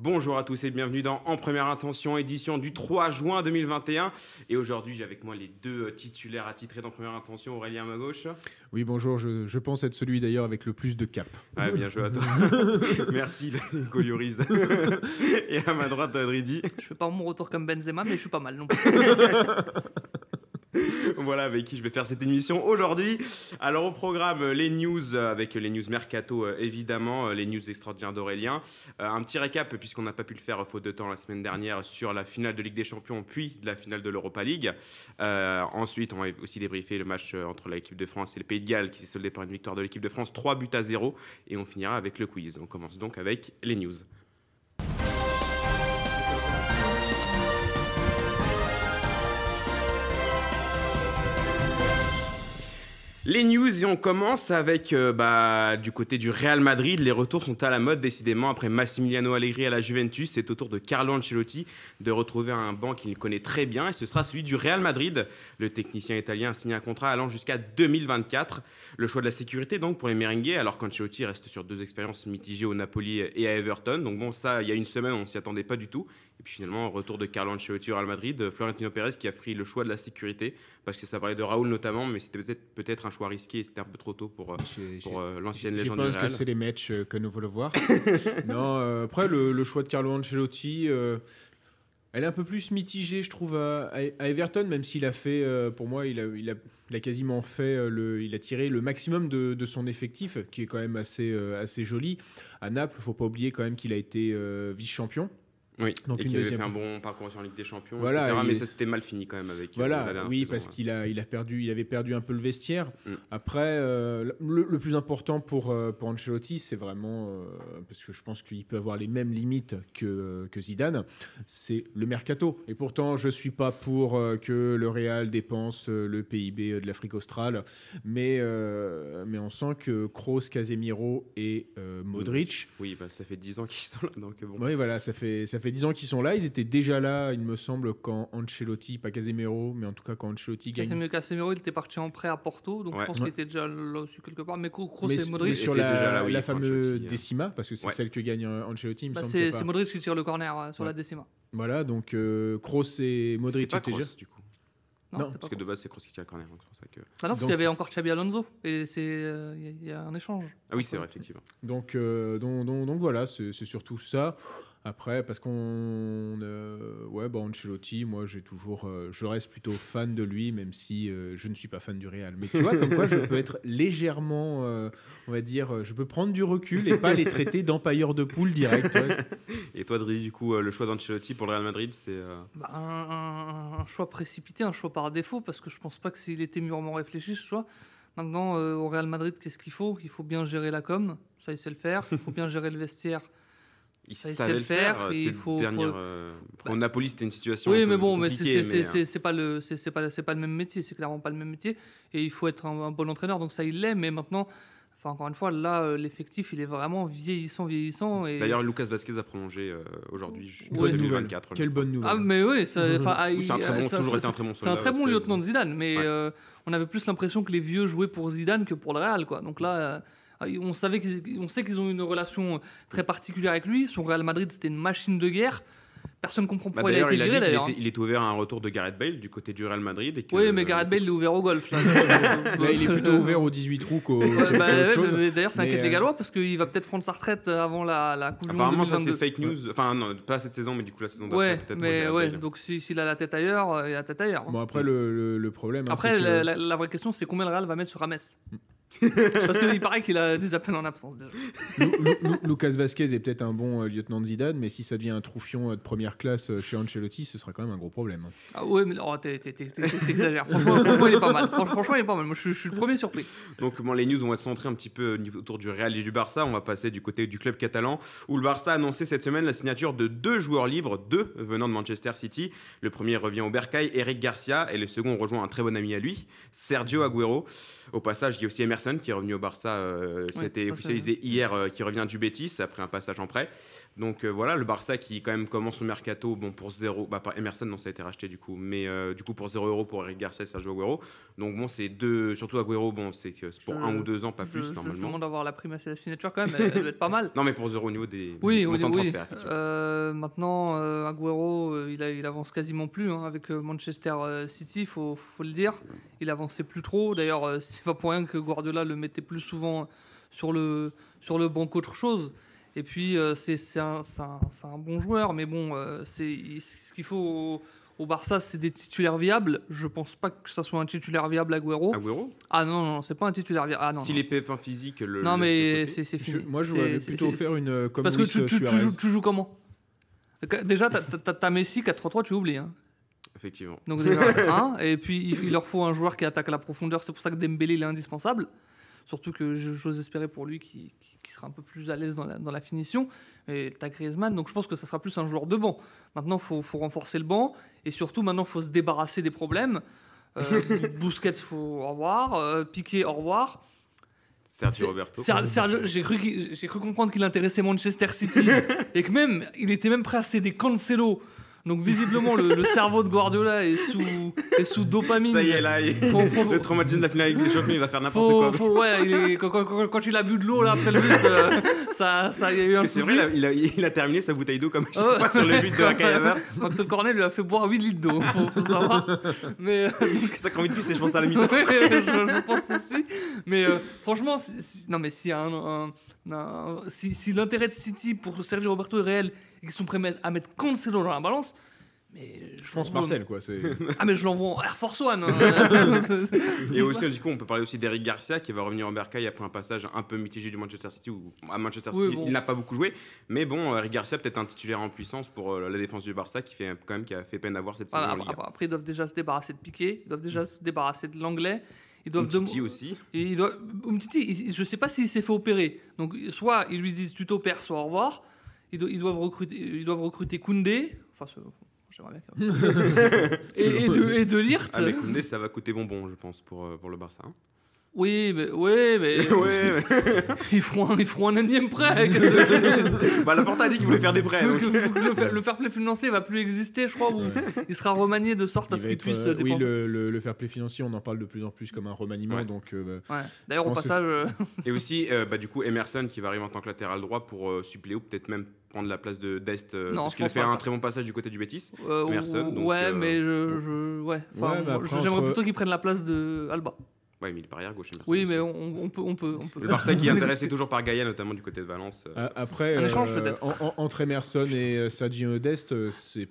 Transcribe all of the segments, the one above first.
Bonjour à tous et bienvenue dans En Première Intention, édition du 3 juin 2021. Et aujourd'hui, j'ai avec moi les deux titulaires attitrés d'En Première Intention, Aurélien à ma gauche. Oui, bonjour, je, je pense être celui d'ailleurs avec le plus de cap. Ouais, bien joué à toi. Merci, Nico Lloris. et à ma droite, Dridi. Je fais pas mon retour comme Benzema, mais je suis pas mal non plus. voilà avec qui je vais faire cette émission aujourd'hui. Alors au programme, euh, les news euh, avec les news mercato euh, évidemment, les news extraordinaires d'Aurélien. un petit récap puisqu'on n'a pas pu le faire faute de temps la semaine dernière sur la finale de Ligue des Champions puis de la finale de l'Europa League. ensuite, on va aussi débriefer le match entre l'équipe de France et le Pays de Galles qui s'est soldé par une victoire de l'équipe de France, 3 buts à 0 et on finira avec le quiz. On commence donc avec les news. Les news et on commence avec euh, bah, du côté du Real Madrid. Les retours sont à la mode décidément après Massimiliano Allegri à la Juventus. C'est au tour de Carlo Ancelotti de retrouver un banc qu'il connaît très bien et ce sera celui du Real Madrid. Le technicien italien a signé un contrat allant jusqu'à 2024. Le choix de la sécurité donc pour les merengues alors qu'Ancelotti reste sur deux expériences mitigées au Napoli et à Everton. Donc bon ça il y a une semaine on s'y attendait pas du tout. Et puis finalement, retour de Carlo Ancelotti au Real Madrid, Florentino Pérez qui a pris le choix de la sécurité, parce que ça parlait de Raoul notamment, mais c'était peut-être peut un choix risqué, c'était un peu trop tôt pour, euh, pour euh, l'ancienne légende. Je pense que c'est les matchs euh, que nous voulons voir. non, après, le, choix de Carlo Ancelotti, elle est un peu plus mitigée, je trouve, à, Everton, même s'il a fait, pour moi, il a, il a, quasiment fait, le, il a tiré le maximum de, de, son effectif, qui est quand même assez, assez joli. À Naples, il ne faut pas oublier quand même qu'il a été vice-champion. Oui, donc et qu'il avait fait un bon parcours en Ligue des Champions, voilà, Mais ça s'était mal fini quand même avec. Euh, voilà, oui, parce qu'il a, il a perdu, il avait perdu un peu le vestiaire. Mm. Après, euh, le, plus important pour euh, pour Ancelotti, c'est vraiment parce que je pense qu'il peut avoir les mêmes limites que que Zidane, c'est le mercato. Et pourtant, je suis pas pour que le Real dépense le PIB de l'Afrique australe, mais mais on sent que Kroos, Casemiro et Modric. Oui, bah, ça fait 10 ans qu'ils sont là, donc bon. Oui, voilà, ça fait ça fait 10 ans qu'ils sont là. Ils étaient déjà là, il me semble, quand Ancelotti, pas Casemiro, mais en tout cas quand Ancelotti gagne. Casemiro, il était parti en prêt à Porto, donc je pense qu'il était déjà là aussi quelque part. Mais Kroos et Modric. Mais sur la, déjà là, oui, la fameuse hein. Décima, parce que c'est celle que gagne Ancelotti, il me bah, semble. C'est Modric qui tire le corner sur la Décima. Voilà, donc euh, Kroos et Modric étaient déjà. Du coup. Non, parce que de base c'est Kroos qui tire le corner. Donc ça que... Ah non, parce qu'il y avait encore Xabi Alonso et c'est il euh, y, a un échange. Ah oui, c'est vrai effectivement. Donc, euh, donc, donc, donc, voilà, c'est surtout ça. Après, parce qu'on. Euh, ouais, bon, Ancelotti, moi, j'ai toujours. Euh, je reste plutôt fan de lui, même si euh, je ne suis pas fan du Real. Mais tu vois, comme quoi, je peux être légèrement. on va dire. Je peux prendre du recul et pas les traiter d'empailleur de poule direct. Et toi, Dri, du coup, le choix d'Ancelotti pour le Real Madrid, c'est. Bah, un, choix précipité, un choix par défaut, parce que je pense pas que s'il était mûrement réfléchi, ce choix. Maintenant, au Real Madrid, qu'est-ce qu'il faut? Il faut bien gérer la com, ça il sait le faire. Il faut bien gérer le vestiaire il savait le faire. il faut, dernière, euh, pour Napoli, c'était une situation. Oui, mais bon, mais c'est pas le, c'est pas, c'est pas le même métier. C'est clairement pas le même métier. Et il faut être un, bon entraîneur. Donc ça, il l'est. Mais maintenant, enfin encore une fois, là, euh, l'effectif, il est vraiment vieillissant, vieillissant. Et... D'ailleurs, Lucas Vasquez a prolongé euh, aujourd'hui jusqu'en 2024. Quelle bonne nouvelle. Ah, mais oui, c'est un très bon, toujours été un très bon. C'est un très bon lieutenant de Zidane. Mais on avait plus l'impression que les vieux jouaient pour Zidane que pour le Real, quoi. Donc là. Ah, on, savait qu'ils, sait qu'ils ont une relation très particulière avec lui. Son Real Madrid, c'était une machine de guerre. Personne ne comprend bah, pourquoi il a été viré d'ailleurs. Il, est ouvert à un retour de Gareth Bale du côté du Real Madrid. oui, mais Gareth Bale est ouvert au golf. il est plutôt ouvert aux 18 trous qu'au. Bah, d'ailleurs, ça inquiète les euh, Gallois parce qu'il va peut-être prendre sa retraite avant la, la Coupe du Monde. Apparemment, ça c'est fake news. Enfin, non, pas cette saison, mais du coup la saison d'après. Ouais, peut-être mais ouais, donc s'il a la tête ailleurs, il a la tête ailleurs. Bon, après, le, le, problème. Hein, après, la, vraie question, c'est combien le Real va mettre sur Rames? Parce qu'il paraît qu'il a des appels en absence déjà. Lucas Vasquez est peut-être un bon euh, lieutenant de Zidane, mais si ça devient un troufion euh, de première classe euh, chez Ancelotti, ce sera quand même un gros problème. Ah ouais, mais oh, t'exagères. franchement, franchement, il est pas mal. Franchement, il est pas mal. Moi, je, suis le premier surpris. Donc, bon, les news, on va se centrer un petit peu autour du Real et du Barça. On va passer du côté du club catalan, où le Barça a annoncé cette semaine la signature de deux joueurs libres, deux venant de Manchester City. Le premier revient au Bercail, Eric Garcia, et le second rejoint un très bon ami à lui, Sergio Agüero. Au passage, il y a aussi Emerson qui est revenu au Barça. Euh, C'était officialisé hier, euh, qui revient du Betis après un passage en prêt. Donc euh, voilà, le Barça qui quand même commence son mercato bon, pour 0, bah pas Emerson, non, ça a été racheté du coup, mais euh, du coup pour 0 euros pour Eric Garcia et Sergio Agüero. Donc bon, c'est deux, surtout Agüero, bon, c'est pour Je- un ou deux ans, pas je, plus je- je normalement. demande d'avoir la prime à la signature quand même, elle, elle doit être pas mal. Non, mais pour 0 au niveau des Oui, oui, montants de oui. transfert, effectivement. Euh, maintenant, euh, Agüero, il, a- il avance quasiment plus hein, avec Manchester City, il faut, faut le dire. Il avançait plus trop. D'ailleurs, c'est pas pour rien que Guardiola le mettait plus souvent sur le, sur le banc qu'autre chose. Et puis, euh, c'est c'est un, c'est un- c'est un bon joueur, mais bon, euh, c'est ce qu'il faut au, au Barça, c'est des titulaires viables. Je pense pas que ça soit un titulaire viable, Agüero. Agüero Ah non, non, c'est pas un titulaire viable. Ah non, Si non. les pépins physiques le. non le mais c'est Je- fini. moi, je c'est- plutôt c'est- faire une euh, comme parce que tu, tu- tu Suarez. joues, tu joues comment? Déjà, t'as- Messi 4-3-3, tu oublies. Hein. Effectivement. Donc déjà, hein, et puis il, il leur faut un joueur qui attaque à la profondeur. C'est pour ça que Dembélé il est indispensable. Surtout que je- j'ose espérer pour lui qu'il sera un peu plus à l'aise dans la, dans la finition. Et t'as Griezmann, donc je pense que ça sera plus un joueur de banc. Maintenant, il faut, faut renforcer le banc. Et surtout, maintenant, il faut se débarrasser des problèmes. Euh, Busquets, faut au revoir. Euh, Piqué, au revoir. Sergio Roberto. J'ai cru, cru comprendre qu'il intéressait Manchester City et que même il était même prêt à céder Cancelo. Donc visiblement le, le cerveau de Guardiola est sous, est sous dopamine. Ça y est, là, il- Faut- faut- le traumatisme de la finale avec les champions, il va faire n'importe Faut, quoi. faut- ouais, il est- quand, quand- quand- quand il a bu de l'eau là après le but, euh, ça, ça, il y a eu un souci. vrai, il a, il a- il a terminé sa bouteille d'eau comme chaque Oh. fois sur le but de Kai Havertz. Maxwell Cornet lui a fait boire 8 litres d'eau, faut, faut savoir. Mais euh, ça de plus, et je pense à la mi-temps. Ouais, je, je pense aussi. Mais euh, franchement, si- si- non, mais si, un, un- un- si, si l'intérêt de City pour Sergio Roberto est réel et qu'ils sont prêts à mettre- Cancelo dans la balance, mais je France l'envoie- Marcel quoi. Ah, mais je l'envoie en Air Force One. hein. Et aussi, du coup, on peut parler aussi d'Eric Garcia qui va revenir en Bercail après un passage un peu mitigé du Manchester City. Où, à Manchester Oui, City, bon. il n'a pas beaucoup joué. Mais bon, Eric Garcia, peut-être un titulaire en puissance pour euh, la défense du Barça qui, fait, quand même, qui a fait peine à voir cette saison. Voilà, en Liga. après, après, ils doivent déjà se débarrasser de Piqué, ils doivent déjà se débarrasser de l'anglais. Ils doivent Umtiti aussi. Et. Umtiti, je sais pas s'il s'est fait opérer. Donc, soit ils lui disent tu t'opères, soit au revoir. Ils, do- ils doivent recruter, ils doivent recruter Koundé. Enfin, j'aimerais bien. et, et de, et de Ligt. Ah, mais Koundé, ça va coûter bonbon, je pense, pour, euh, pour le Barça. hein. Oui, mais, oui, mais ouais, ils, feront un, ils feront un énième prêt. qu'est-ce que- bah, la Porta a dit qu'il voulait faire des prêts. donc. le, fair, le fair play financier va plus exister, je crois. Ou il sera remanié de sorte à ce qu'il puisse euh, dépenser. oui, le, le, le fair play financier, on en parle de plus en plus comme un remaniement. Ouais. Donc, euh, Ouais. D'ailleurs, au que passage, euh, Et aussi, euh, bah, du coup, Emerson qui va arriver en tant que latéral droit pour euh, suppléer ou peut-être même prendre la place de Dest. euh, Non, parce qu'il a fait un ça. très bon passage du côté du Betis. euh, Emerson, donc, ouais, euh, mais je, je- ouais. Enfin, Ouais, mais après, j'aimerais entre- plutôt qu'il prenne la place de Alba. Ouais, mais il est par arrière gauche. Oui, mais on, on peut, on peut, on peut. Le Barça qui est intéressé toujours par Gaïa, notamment du côté de Valence. euh, après, Un échange, euh, peut-être. en- en- entre Emerson et euh, Sergio Dest, euh, c'est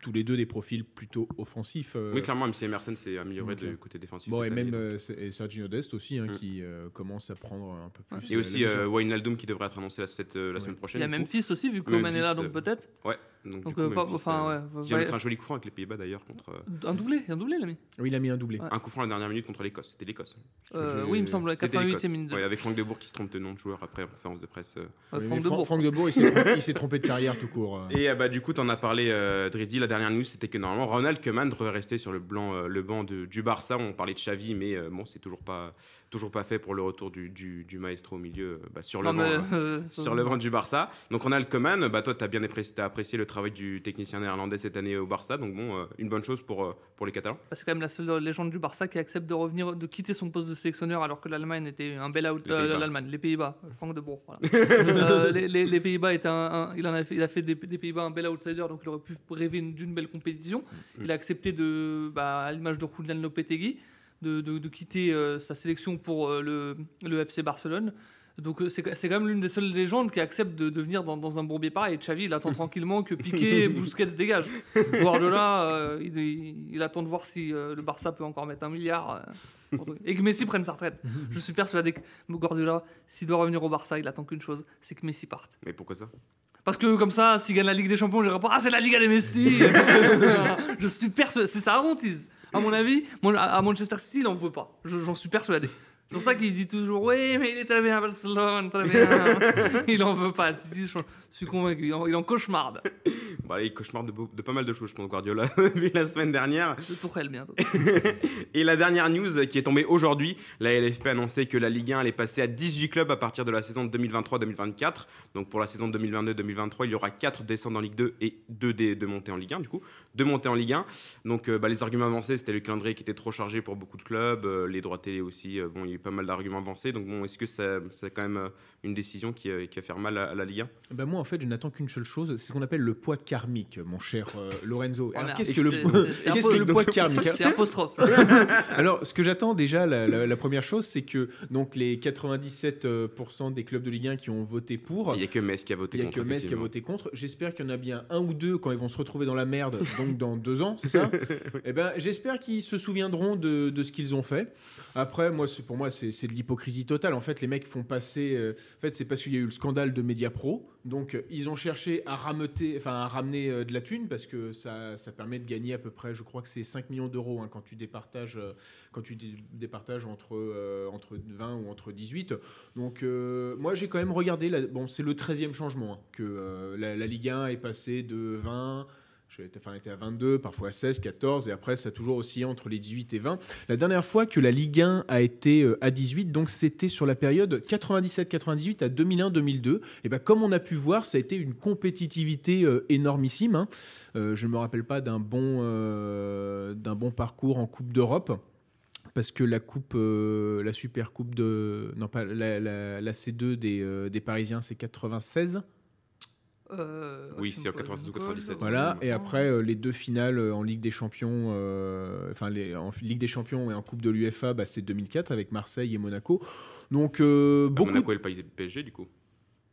tous les deux des profils plutôt offensifs. euh, Oui, clairement, même si Emerson s'est amélioré du côté défensif. Bon, et même euh, Sergio Dest aussi, hein, Mm. qui euh, commence à prendre un peu plus. Et aussi euh, mesure. Wijnaldum qui devrait être annoncé la, cette, la Ouais. semaine Il prochaine. y a. Memphis aussi, vu que Coman est là, donc peut-être. Ouais. Donc, Donc, du coup, euh, pas- enfin, ouais. de va- faire un joli coup franc avec les Pays-Bas d'ailleurs contre euh, Un doublé, un doublé, l'ami. Oui, il a mis un doublé. Ouais. un coup franc à la dernière minute contre l'Écosse. C'était l'Écosse. Euh, Je- oui, il me semble, C'était 88e l'Écosse. minute. Ouais, avec Franck Debourg qui se trompe de nom de joueur après en conférence de presse. euh. Euh, Oui, Franck mais de Fran- Bourg. Franck Debourg, il s'est trompé, il de carrière tout court. euh. Et euh, bah, du coup, tu en as parlé, euh, Dridi. La dernière news, c'était que normalement, Ronald Koeman devrait rester sur le, blanc, euh, le banc de- du Barça. On parlait de Xavi, mais euh, bon, c'est toujours pas, toujours pas fait pour le retour du, du, du maestro au milieu euh, bah, sur, le Non, banc, hein, euh, sur le banc du Barça. Donc, Ronald Koeman, bah, toi, tu as bien apprécié, le travail du technicien néerlandais cette année au Barça. Donc, bon, euh, une bonne chose pour, euh, pour les Catalans. bah, c'est quand même la seule légende du Barça qui accepte de revenir, de quitter son poste de sélectionneur alors que l'Allemagne était un bel out. Les euh, Pays-Bas. L'Allemagne, les Pays-Bas, Franck de Bourg. Voilà. Euh, les, les- les Pays-Bas un, un- il en a fait, il a fait des, des Pays-Bas un bel outsider, donc il aurait pu rêver d'une belle compétition. Il a accepté de, bah, à l'image de Julian Lopetegui, de, de- de quitter euh, sa sélection pour euh, le, le FC Barcelone. Donc euh, c'est c'est quand même l'une des seules légendes qui accepte de, de venir dans, dans un bourbier pareil. Xavi, il attend tranquillement que Piqué et Busquets se dégagent. Guardiola, euh, il, il- il attend de voir si euh, le Barça peut encore mettre un milliard euh, et que Messi prenne sa retraite. Je suis persuadé que Guardiola, s'il doit revenir au Barça, il attend qu'une chose, c'est que Messi parte. Mais pourquoi ça? Parce que comme ça, s'il gagne la Ligue des Champions, je pas Ah, c'est la Ligue des Messi Je suis persuadé, c'est sa hantise. À mon avis, à Manchester City, il en veut pas. Je- J'en suis persuadé. C'est pour ça qu'il dit toujours Oui, mais il est très bien à Barcelone, très bien. il en veut pas. Si, si, je suis convaincu. Il en, il en cauchemarde. Bon, allez, il cauchemarde de, pas mal de choses, je pense, Guardiola, la semaine dernière. De Tourelle bientôt. Et la dernière news qui est tombée aujourd'hui, la LFP a annoncé que la Ligue 1 allait passer à 18 clubs à partir de la saison 2023-2024. Donc pour la saison 2022-2023, il y aura 4 descentes en Ligue 2 et 2 de, de montées en Ligue 1, du coup. 2 montées en Ligue 1. Donc euh, bah, les arguments avancés, c'était le calendrier qui était trop chargé pour beaucoup de clubs, euh, les droits télé aussi. euh, bon, il pas mal d'arguments avancés. Donc bon, est-ce que ça- c'est quand même euh, une décision qui, euh, qui va faire mal à, à la Ligue 1 Ben moi, en fait, je n'attends qu'une seule chose, c'est ce qu'on appelle le poids karmique, mon cher euh, Lorenzo. Oh, Alors, merde. qu'est-ce que le, qu'est-ce que le poids karmique hein? C'est apostrophe. Alors, ce que j'attends déjà, la, la- la première chose, c'est que donc les 97% des clubs de Ligue 1 qui ont voté pour, Il n'y a que Metz qui a voté il n'y a contre. que Metz qui a voté contre. J'espère qu'il y en a bien un ou deux quand ils vont se retrouver dans la merde, donc dans deux ans, c'est ça? Eh ben, j'espère qu'ils se souviendront de, de ce qu'ils ont fait. Après, moi, c'est- pour moi, c'est de l'hypocrisie totale. En fait, les mecs font passer. euh, en fait, c'est parce qu'il y a eu le scandale de Mediapro. Donc, euh, ils ont cherché à à ramener euh, de la thune parce que ça, ça permet de gagner à peu près, je crois que c'est 5 millions d'euros hein, quand tu départages, quand tu dé- départages entre, entre 20 ou entre 18. Donc, moi, j'ai quand même regardé. bon, c'est le 13e changement hein, que la, la Ligue 1 est passée de 20. Enfin, était à 22, parfois à 16, 14, et après ça a toujours oscillé entre les 18 et 20. La dernière fois que la Ligue 1 a été euh, à 18, donc c'était sur la période 97-98 à 2001-2002. Et ben comme on a pu voir, ça a été une compétitivité euh, énormissime. hein. Euh, je ne me rappelle pas d'un bon, bon parcours en Coupe d'Europe. Parce que la coupe, la super coupe de, non pas la, la- la C2 des, des Parisiens, c'est 96. Euh, Oui, c'est en 96 ou poses une 97. colle. Voilà, et après euh, les deux finales euh, en Ligue des Champions, euh, enfin en Ligue des Champions et en Coupe de l'UFA, bah, c'est 2004 avec Marseille et Monaco. Donc euh, Bah, beaucoup Monaco et le PSG, du coup.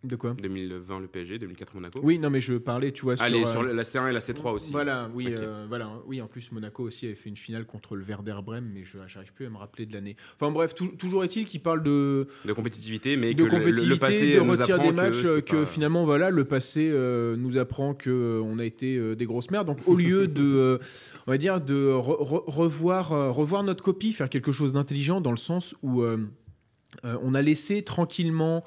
De quoi 2020 le PSG, 2004 Monaco. Oui, non mais je parlais, tu vois, sur, Allez, euh, sur la C1 et la C3 aussi. Voilà, oui, euh, voilà, oui. En plus, Monaco aussi avait fait une finale contre le Werder Brême, mais je n'arrive plus à me rappeler de l'année. Enfin bref, tou- toujours est-il qu'il parle de, De compétitivité, mais de que le, compétitivité, le passé de nous retire apprend des matchs, que, c'est que, pas- finalement, voilà, le passé euh, nous apprend que on a été des grosses merdes. Donc, au lieu de, on va dire, de re- re- revoir, revoir notre copie, faire quelque chose d'intelligent dans le sens où on a laissé tranquillement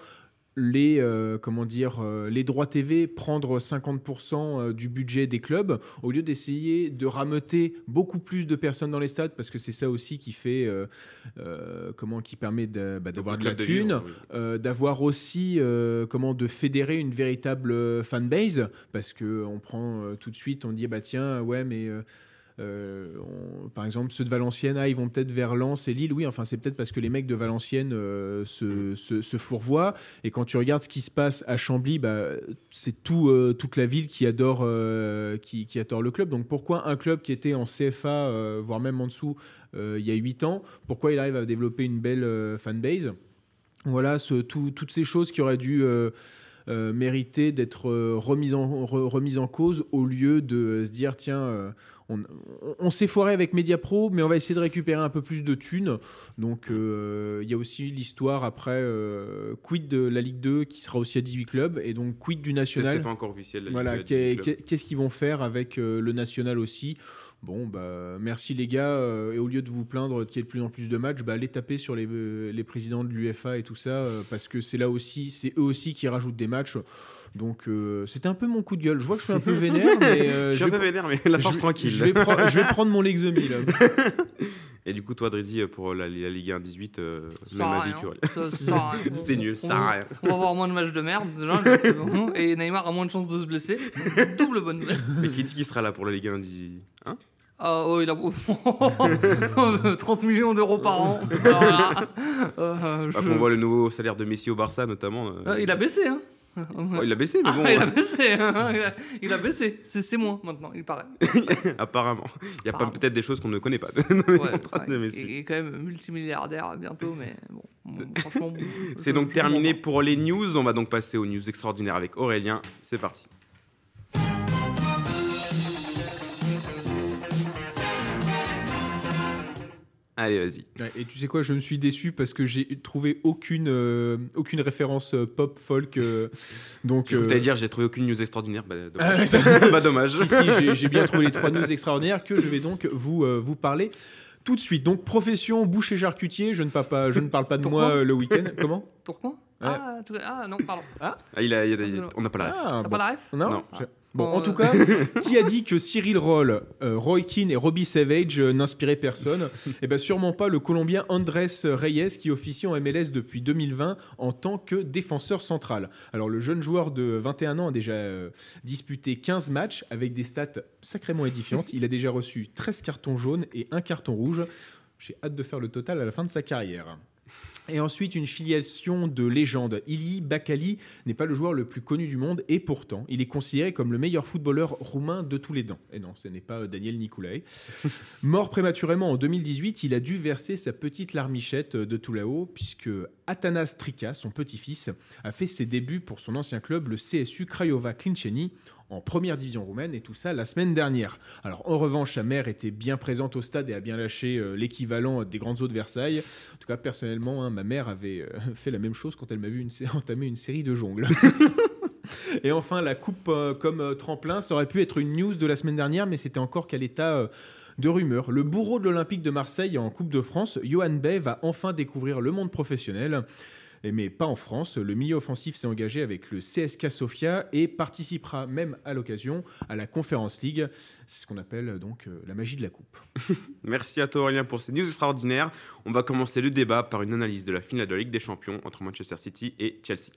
les, euh, comment dire, euh, les droits TV prendre 50% euh, du budget des clubs, au lieu d'essayer de rameuter beaucoup plus de personnes dans les stades, parce que c'est ça aussi qui fait, euh, comment, qui permet de- bah, d'avoir de la club thune, oui. d'avoir aussi comment de fédérer une véritable fanbase parce que on prend tout de suite on dit bah tiens ouais mais euh, on- par exemple ceux de Valenciennes ah, ils vont peut-être vers Lens et Lille. Oui enfin c'est peut-être parce que les mecs de Valenciennes euh, se, se, se fourvoient. Et quand tu regardes ce qui se passe à Chambly bah, c'est tout euh, toute la ville qui adore qui, qui adore le club. Donc pourquoi un club qui était en CFA voire même en dessous il y a 8 ans pourquoi il arrive à développer une belle fanbase? Voilà, ce- tout- toutes ces choses qui auraient dû mériter d'être remises en, re- en cause au lieu de se dire tiens, on, s'est foiré avec Mediapro, mais on va essayer de récupérer un peu plus de thunes. Donc euh, il y a aussi l'histoire après euh, quid de la Ligue 2 qui sera aussi à 18 clubs et donc quid du national. C'est pas encore officiel. la Ligue Voilà, de qu'est- 18 clubs. qu'est- qu'est-ce qu'ils vont faire avec euh, le national aussi? Bon, bah, merci les gars. euh, et au lieu de vous plaindre qu'il y ait de plus en plus de matchs, bah, allez taper sur les, les présidents de l'UFA et tout ça, parce que c'est là aussi, c'est eux aussi qui rajoutent des matchs. Donc, euh, c'était un peu mon coup de gueule. Je vois que je suis un peu vénère, mais euh, Je suis un peu vénère, mais la force je- tranquille. Je vais, pre- je vais prendre mon Lexomil. Et du coup, toi, Dredi, pour la, la Ligue 1 18, euh, Ça même avis rien. que. C'est nul, ça sert à rien. On va avoir moins de matchs de merde, déjà. bon. Et Neymar a moins de chances de se blesser. Donc, Double bonne nouvelle. Mais qui dit qui sera là pour la Ligue 1 18 hein? Ah, oh, il a 30 millions d'euros par an. Là, euh, Bah, je- on voit le nouveau salaire de Messi au Barça, notamment. euh, Euh, il a baissé, hein. Oh, il a baissé, mais Ah, bon, il a baissé, hein. il, a, baissé. C'est moins maintenant, il paraît. apparemment. Il y a peut-être des choses qu'on ne connaît pas Ouais, de. Messi. Il est quand même multimilliardaire bientôt, mais bon, bon, franchement. C'est donc terminé pour les news. On va donc passer aux news extraordinaires avec Aurélien. C'est parti. Allez, vas-y. Ouais, et tu sais quoi, je me suis déçu parce que j'ai trouvé aucune, euh, aucune référence euh, pop folk. euh, donc, Je voulais euh, dire, j'ai trouvé aucune news extraordinaire. Bah, Ah, dommage. bah, dommage. si, si, j'ai- bien trouvé les trois news extraordinaires que je vais donc vous, euh, vous parler. Tout de suite, donc profession boucher charcutier, je ne parle pas, je ne parle pas de moi euh, le week-end. Comment Tourcoing ah, ah, non, pardon. Ah, il a, il a, on n'a pas la ref. Ah, T'as pas la ref Non. Non. Bon, en tout cas, qui a dit que Cyril Roll, euh, Roy Keane et Robbie Savage euh, n'inspiraient personne Eh bien, sûrement pas le Colombien Andrés Reyes, qui officie en MLS depuis 2020 en tant que défenseur central. Alors, le jeune joueur de 21 ans a déjà euh, disputé 15 matchs avec des stats sacrément édifiantes. Il a déjà reçu 13 cartons jaunes et un carton rouge. J'ai hâte de faire le total à la fin de sa carrière. Et ensuite, une filiation de légende. Ili Bakali n'est pas le joueur le plus connu du monde et pourtant, il est considéré comme le meilleur footballeur roumain de tous les temps. Et non, ce n'est pas euh, Daniel Nicolae. Mort prématurément en 2018, il a dû verser sa petite larmichette euh, de tout là-haut puisque Atanas Trika, son petit-fils, a fait ses débuts pour son ancien club, le CSU Craiova Clinceni, en première division roumaine et tout ça la semaine dernière. Alors en revanche, sa mère était bien présente au stade et a bien lâché euh, l'équivalent des grandes eaux de Versailles. En tout cas, personnellement, hein, ma mère avait euh, fait la même chose quand elle m'a vu une entamer une série de jongles. et enfin, la coupe euh, comme tremplin, ça aurait pu être une news de la semaine dernière, mais c'était encore qu'à l'état de rumeur. Le bourreau de l'Olympique de Marseille en Coupe de France, Johan Bay, va enfin découvrir le monde professionnel. Et Mais pas en France. Le milieu offensif s'est engagé avec le CSK Sofia et participera même à l'occasion à la Conference League. C'est ce qu'on appelle euh, donc euh, la magie de la coupe. Merci à toi Aurélien pour ces news extraordinaires. On va commencer le débat par une analyse de la finale de la Ligue des Champions entre Manchester City et Chelsea.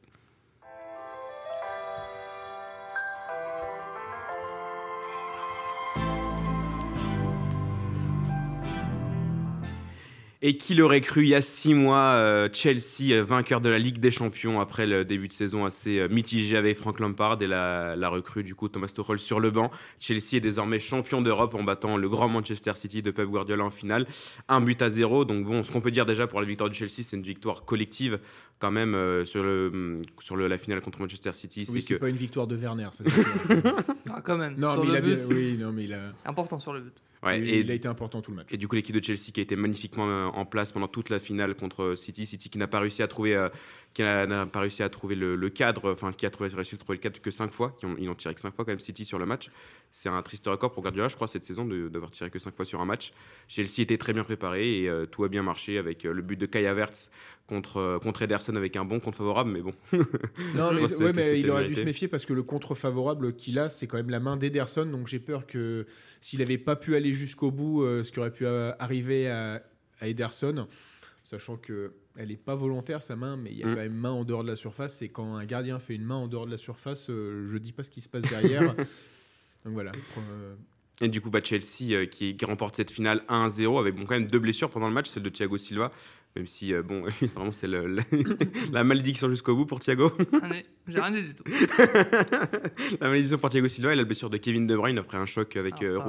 Et qui l'aurait cru il y a six mois, euh, Chelsea euh, vainqueur de la Ligue des Champions après le début de saison assez euh, mitigé avec Frank Lampard et la, la recrue du coup Thomas Tuchel sur le banc. Chelsea est désormais champion d'Europe en battant le grand Manchester City de Pep Guardiola en finale, un but à zéro. Donc bon, ce qu'on peut dire déjà pour la victoire du Chelsea, c'est une victoire collective quand même euh, sur, le, sur le- la finale contre Manchester City. Oui, c'est que pas une victoire de Werner. ça. Ah, quand même. non, sur mais il a bien- but, oui, non, mais il a, important sur le but. Ouais, oui, et, il a été important tout le match. Et du coup, l'équipe de Chelsea qui a été magnifiquement euh, en place pendant toute la finale contre City, City qui n'a pas réussi à trouver, euh, qui n'a n'a pas réussi à trouver le, le cadre, enfin qui a trouvé, réussi à trouver le cadre que 5 fois, qui ont, ils n'ont tiré que 5 fois quand même City sur le match. C'est un triste record pour Guardiola, je crois, cette saison d'avoir tiré que 5 fois sur un match. Chelsea était très bien préparé et euh, tout a bien marché avec euh, le but de Kai Havertz contre, euh, contre Ederson avec un bon compte favorable, mais bon. Non, mais, ouais, il aurait dû se méfier parce que le contre favorable qu'il a, c'est quand même la main d'Ederson. Donc j'ai peur que s'il n'avait pas pu aller jusqu'au bout, euh, ce qui aurait pu euh, arriver à, à Ederson, sachant que elle n'est pas volontaire sa main, mais il y a Mm. quand même main en dehors de la surface. Et quand un gardien fait une main en dehors de la surface, euh, je dis pas ce qui se passe derrière. Donc voilà. Euh, Et du coup, bah, Chelsea euh, qui, qui remporte cette finale 1-0 avec bon, quand même deux blessures pendant le match, celle de Thiago Silva, même si, euh, bon, vraiment, c'est le- la, la malédiction jusqu'au bout pour Thiago. Allez, J'ai rien dit du tout. la malédiction pour Thiago Silva et la blessure de Kevin De Bruyne après un choc avec Ah, ça, euh, ouais.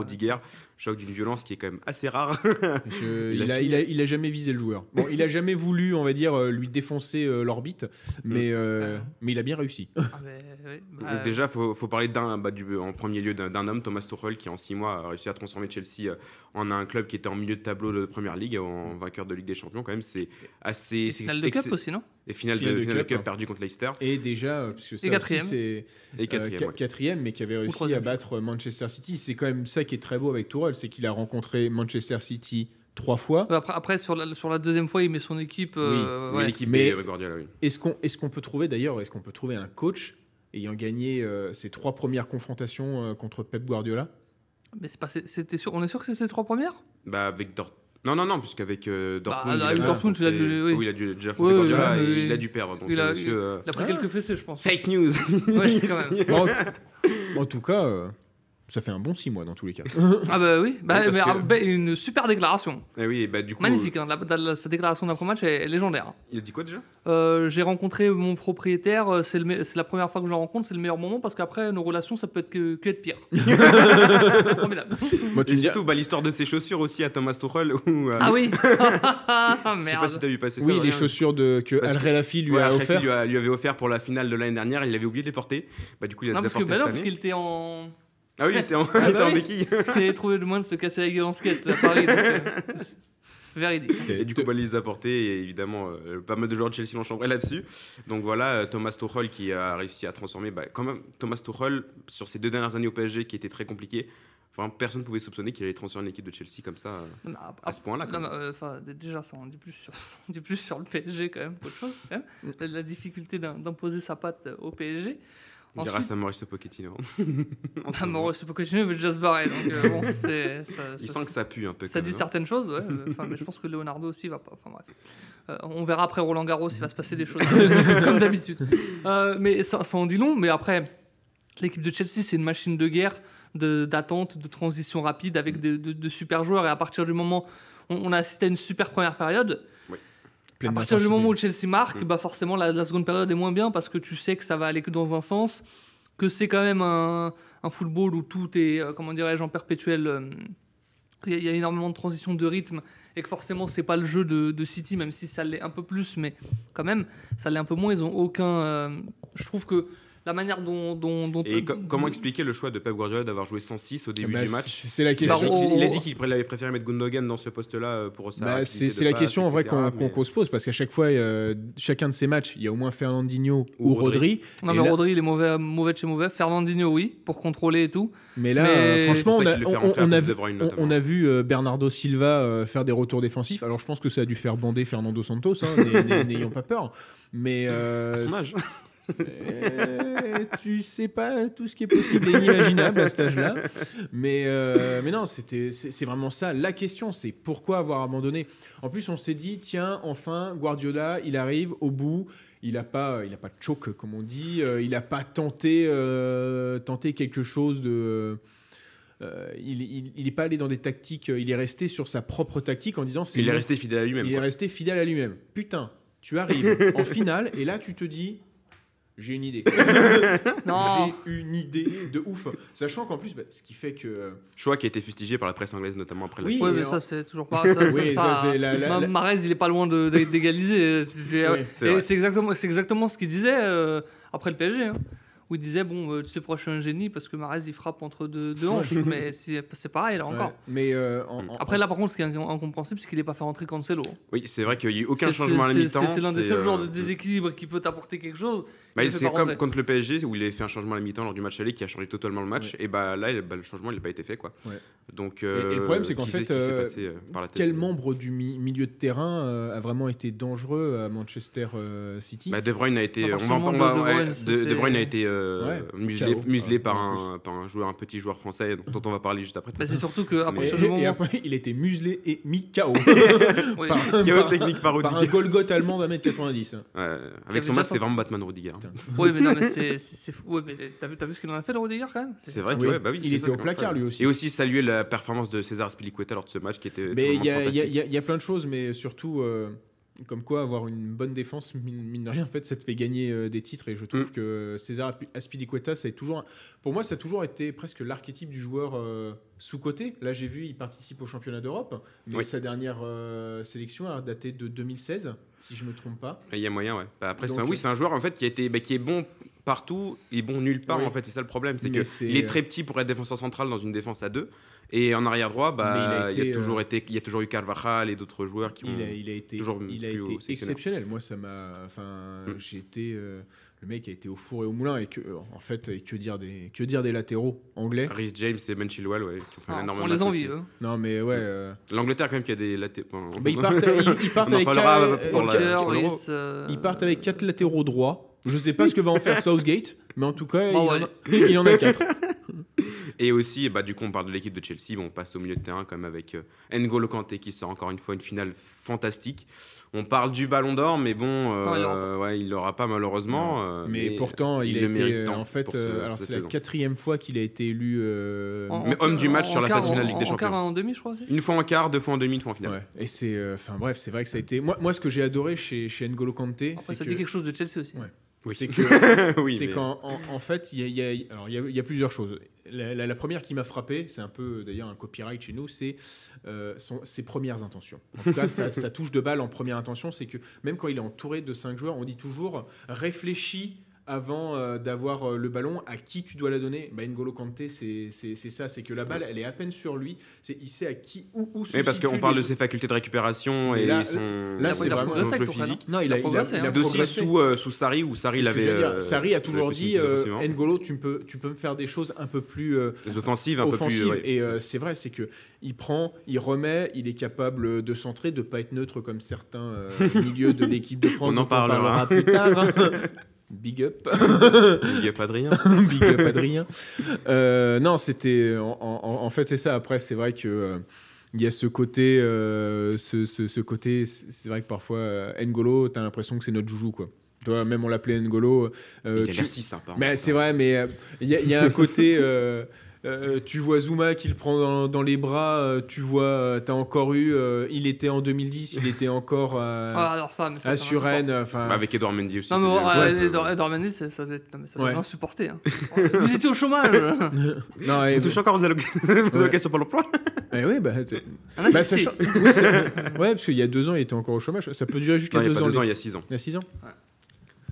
Choc d'une violence qui est quand même assez rare. je- Il il, a a, fini. il, a, il a jamais visé le joueur. Bon, il a jamais voulu, on va dire, euh, lui défoncer euh, l'orbite, mais, euh, Ouais. mais il a bien réussi. Ah, mais, bah, Donc déjà, il faut, faut parler d'un, bah, du- en premier lieu d'un, homme, Thomas Tuchel, qui en six mois a réussi à transformer Chelsea en un club qui était en milieu de tableau de Première Ligue, en vainqueur de Ligue des Champions. Quand même, c'est assez. c'est- de cup aussi, non? Et finale, Finale de, de finale cup, cup hein. perdue contre Leicester. Et déjà, euh, parce que ça aussi, quatrième. c'est Et Euh, quatrième. qua- ouais. quatrième, mais qui avait réussi à battre Manchester City. C'est quand même ça qui est très beau avec Tourelle, c'est qu'il a rencontré Manchester City trois fois. Après, après, sur, la, sur la deuxième fois, il met son équipe. euh, Oui, ouais. l'équipe Mais- est, euh, Guardiola, oui. Est-ce qu'on est qu'on peut trouver d'ailleurs, est-ce qu'on peut trouver un coach ayant gagné euh, ses trois premières confrontations euh, contre Pep Guardiola? Mais c'est pas, c'était sûr, on est sûr que c'est ces trois premières? Bah, avec Dort- Non, non, non, puisqu'avec euh, Dortmund. avec il a Dortmund, il a dû- oui. il a dû déjà Oui, affronter oui, Guardiola oui, et oui. il a dû perdre. Donc, Il a- monsieur, euh, Il a pris Ah. quelques fessées, je pense. Fake news Ouais, quand même. Bon, En tout cas, euh, ça fait un bon six mois dans tous les cas. Ah bah oui, bah, Oui, parce mais, que- ah, bah, une super déclaration. Eh oui, bah, du coup. Magnifique, hein, la- la- sa déclaration d'après-match est, est légendaire. Il a dit quoi déjà? Euh, j'ai rencontré mon propriétaire, euh, c'est le me- c'est la première fois que je le rencontre, c'est le meilleur moment parce qu'après nos relations ça peut être que, que être pire. Formidable. Moi, tu Et surtout, bah, l'histoire de ses chaussures aussi à Thomas Tuchel. Où, euh, Ah oui Ah, Je sais pas Merde. si t'as vu passer ça. oui, les chaussures de, que Parce Al Relafi lui Ouais, a Al Khelaifi offert. lui, a- lui avait offert pour la finale de l'année dernière, il avait oublié de les porter. Bah, du coup, il Non, les a parce que portés bah non, cette parce année. qu'il était en. Ah oui, il était en, Ah il était bah en oui. béquille. Il avait trouvé le moyen de se casser la gueule en skate à Paris. donc, euh, Véridique. Et du coup, bah, les apporter, et évidemment, euh, pas mal de joueurs de Chelsea l'ont chambré là-dessus. Donc voilà, euh, Thomas Tuchel qui a réussi à transformer, bah, quand même, Thomas Tuchel, sur ces deux dernières années au PSG qui étaient très compliquées, enfin, personne ne pouvait soupçonner qu'il allait transformer l'équipe de Chelsea comme ça, euh, Non, à ce point-là. Euh, déjà, ça en dit plus sur, ça en dit plus sur le PSG quand même qu'autre chose. quand même. La, la difficulté d'im- d'imposer sa patte au PSG. On dira ensuite- ça à Mauricio Pochettino. Ah, Mauricio Pochettino veut déjà se barrer, donc euh, bon, c'est, ça, Il sent que ça pue un peu. ça dit même, hein. certaines choses, ouais. euh, Enfin, mais je pense que Leonardo aussi va pas. Enfin bref. Euh, on verra après Roland Garros, il va se passer des choses comme d'habitude. Euh, mais ça, ça en dit long. Mais après, l'équipe de Chelsea, c'est une machine de guerre, d'attente, de, transition rapide avec de, de- de super joueurs. Et à partir du moment, on, on a assisté à une super première période. À partir du moment où Chelsea marque, Mm. bah forcément la, la seconde période est moins bien parce que tu sais que ça va aller que dans un sens, que c'est quand même un, un football où tout est, euh, comment dirais-je, en perpétuel. euh, Il y, a- il y a énormément de transitions de rythme et que forcément c'est pas le jeu de, de City, même si ça l'est un peu plus, mais quand même ça l'est un peu moins. Ils ont aucun. euh, je trouve que la manière dont. dont, dont- Et co- comment expliquer le choix de Pep Guardiola d'avoir joué 106 au début Bah, du match c'est la Il a question. dit Bah, qu'il- il a dit qu'il pr- il avait préféré mettre Gundogan dans ce poste-là euh, pour sa Bah, c'est la passe, question en vrai qu'on mais- se pose parce qu'à chaque fois, euh, chacun de ces matchs, il y a au moins Fernandinho ou, Ou Rodri. Rodri. Non, mais là- Rodri, il est mauvais, mauvais de chez mauvais. Fernandinho, oui, pour contrôler et tout. Mais là, Mais- euh, franchement, on ça a, qu'il on- on vu, de Bruyne, on- notamment. on a vu Bernardo Silva faire des retours défensifs. Alors je pense que ça a dû faire bander Fernando Santos, hein, n'ay- n'ay- n'ayons pas peur. Mais À son âge. Euh, tu sais pas tout ce qui est possible et inimaginable à cet âge-là. Mais, euh, mais non, c'était, c'est, vraiment ça. La question, c'est pourquoi avoir abandonné? En plus, on s'est dit, tiens, enfin, Guardiola, il arrive au bout. Il n'a pas, il a pas de choke, comme on dit. euh, il n'a pas tenté, euh, tenté quelque chose de. euh, il n'est pas allé dans des tactiques. Il est resté sur sa propre tactique en disant c'est Il est resté fidèle à lui-même. Il est resté fidèle à lui-même. Putain, tu arrives en finale et là tu te dis j'ai une idée. Non. J'ai une idée de ouf. Sachant qu'en plus, bah, ce qui fait que. euh, Choix qui a été fustigé par la presse anglaise, notamment après la Oui, Ouais, mais ça, c'est toujours pas. Ça, Oui, ça, la- la- Ma- la- Marez, il est pas loin d'égaliser. Oui, c'est vrai. c'est exactement, c'est exactement ce qu'il disait euh, après le PSG. hein, où il disait Bon, euh, tu sais pourquoi je suis un génie? Parce que Marez, il frappe entre deux, deux hanches. mais c'est c'est pareil, là encore. ouais. Mais euh, en- en- Après, là, par contre, ce qui est inc- incompréhensible, c'est qu'il n'ait pas fait rentrer Cancelo. Oui, c'est vrai qu'il n'y a eu aucun changement à la c'est- mi-temps. C'est l'un des seuls euh, joueurs de déséquilibre qui peut t'apporter quelque chose. Bah, le c'est comme rentrer. contre le PSG où il a fait un changement à la mi-temps lors du match aller qui a changé totalement le match. Et bah là, il- bah, le changement, il n'a pas été fait. Quoi. Ouais. Donc, et le problème, c'est qu'en fait, euh, passé, euh, par la tête quel de- membre du mi- milieu de terrain euh, a vraiment été dangereux à Manchester euh, City? Bah, De Bruyne a été, À on partir va, du on moment va- où De ouais, Bruyne de, se De fait- Bruyne a été euh, Ouais, muselé, par, un, par un joueur, un petit joueur français dont on va parler juste après. Bah, c'est surtout Mais- Et, du et moment. après, il a été muselé et mis KO. Par, technique par un. Golgoth allemand d'un mètre 90. Ouais, avait avec son masque, c'est vraiment Batman Rudiger. Oui, mais non, mais c'est c'est- c'est fou. Ouais, mais t'as vu, t'as vu ce qu'il en a fait, le Rudiger, quand même? C'est vrai, que Oui, ouais, bah oui, il c'est était ça, au placard, incroyable. lui aussi. Et aussi saluer la performance de César Spilicueta lors de ce match qui était Mais il y, a- il y a- fantastique. il y a- il y a plein de choses, mais surtout, euh, comme quoi avoir une bonne défense, mine, de rien, en fait, ça te fait gagner euh, des titres. Et je trouve Mm. que César Aspi- Aspilicueta, ça a toujours, pour moi, ça a toujours été presque l'archétype du joueur euh, sous-côté. Là, j'ai vu, il participe au championnat d'Europe, mais Oui. sa dernière euh, sélection a daté de 2016, si je me trompe pas. Il y a moyen, ouais. Bah, après, c'est Donc, un, oui, c'est un joueur en fait qui a été, bah, qui est bon partout et bon nulle part Oui. en fait. C'est ça le problème, c'est Mais que c'est- il est très petit pour être défenseur central dans une défense à deux. Et en arrière droit, bah, il a il, y a été, toujours euh, été, il y a toujours eu Carvajal et d'autres joueurs qui ont. Il a, il a été, toujours il a été exceptionnel. Moi, ça m'a. Enfin, Mm. j'ai été. euh, le mec a été au four et au moulin. Et que, en fait, et que dire des, que dire des latéraux anglais? Rhys James et Ben Chilwell, ouais, qui ont fait un Ah, on les envie, eux. Non, mais ouais. euh, L'Angleterre, quand même, qui a des latéraux. bah, ils partent, ils, ils partent On en avec euh, Ils partent avec quatre latéraux droits. Je sais pas ce que va en faire Southgate, mais en tout cas, Bon, il, ouais. en a, il en a quatre. Et aussi, bah, du coup, on parle de l'équipe de Chelsea. Bon, on passe au milieu de terrain quand même avec euh, N'Golo Kanté qui sort encore une fois une finale fantastique. On parle du Ballon d'Or, mais bon, euh, ouais, il l'aura pas malheureusement. euh, mais, pourtant, il, il a le été. mérite euh, en fait, ce- alors c'est la saison. quatrième fois qu'il a été élu. euh, en- Mais en- homme du match en sur la quart, phase finale Ligue des En Champions. quart, en demi, je crois. aussi. Une fois en quart, deux fois en demi, une fois en finale. ouais. Et c'est. euh, Enfin bref, c'est vrai que ça a été. Moi, moi ce que j'ai adoré chez, chez N'Golo Kanté, Après, ça que. dit quelque chose de Chelsea aussi. Ouais. Oui. C'est que Oui, c'est mais- qu'en en, en fait, il y a, y y y plusieurs choses. La, la- la première qui m'a frappé, c'est un peu d'ailleurs un copyright chez nous, c'est euh, ses premières intentions. En tout cas, sa touche de balle en première intention, c'est que même quand il est entouré de cinq joueurs, on dit toujours réfléchis avant euh, d'avoir euh, le ballon, à qui tu dois la donner? Bah, N'Golo Kanté, c'est ça, c'est que la balle, elle est à peine sur lui, c'est il sait à qui, où, où se Oui, parce qu'on parle les de ses facultés de récupération et là- son, là, son c'est vraiment- progressé avec jeu Tourelle, physique. Non, il Il a, il a, progressé, il a hein. Aussi progressé. sous, euh, sous Sarri, où Sarri C'est il ce que avait. j'allais dire. euh, Sarri a toujours dit euh. N'Golo, tu peux, tu peux me faire des choses un peu plus euh, Les offensives, un peu plus. Et euh, c'est vrai, c'est que il prend, il remet, il est capable de centrer, de pas être neutre comme certains euh, milieux de l'équipe de France. On en parlera. plus tard. hein. Big up. Il n'y a pas de rien. Big up Adrien. Euh, non, c'était. En, en- en fait, c'est ça. Après, c'est vrai que. euh, il y a ce côté, euh, ce, ce- ce côté, c'est vrai que parfois N'Golo, t'as l'impression que c'est notre joujou quoi. Toi, même on l'appelait N'Golo. il a tu- si sympa. mais c'est vrai, mais il y, a- il y a un côté. Euh, tu vois Zuma qui le prend dans, dans les bras. euh, tu vois, euh, t'as encore eu. euh, il était en 2010, il était encore euh, Ah, alors ça, mais ça, à c'est. Enfin, Bah, avec Edouard Mendy aussi. Non, mais c'est bon, bien. euh, Ouais. Edouard Edouard Mendy, ça, ça doit être, non, mais ça doit Ouais. être insupporté. hein. Vous étiez au chômage. non, et- Vous touchez encore aux alloc- aux allocations pour l'emploi eh oui, bah, c'est- Un Bah, assisté. sachant- ouais, parce qu'il y a deux ans, il était encore au chômage. Ça peut durer jusqu'à Non, il deux a pas ans. deux ans, les- il y a six ans. Il y a six ans.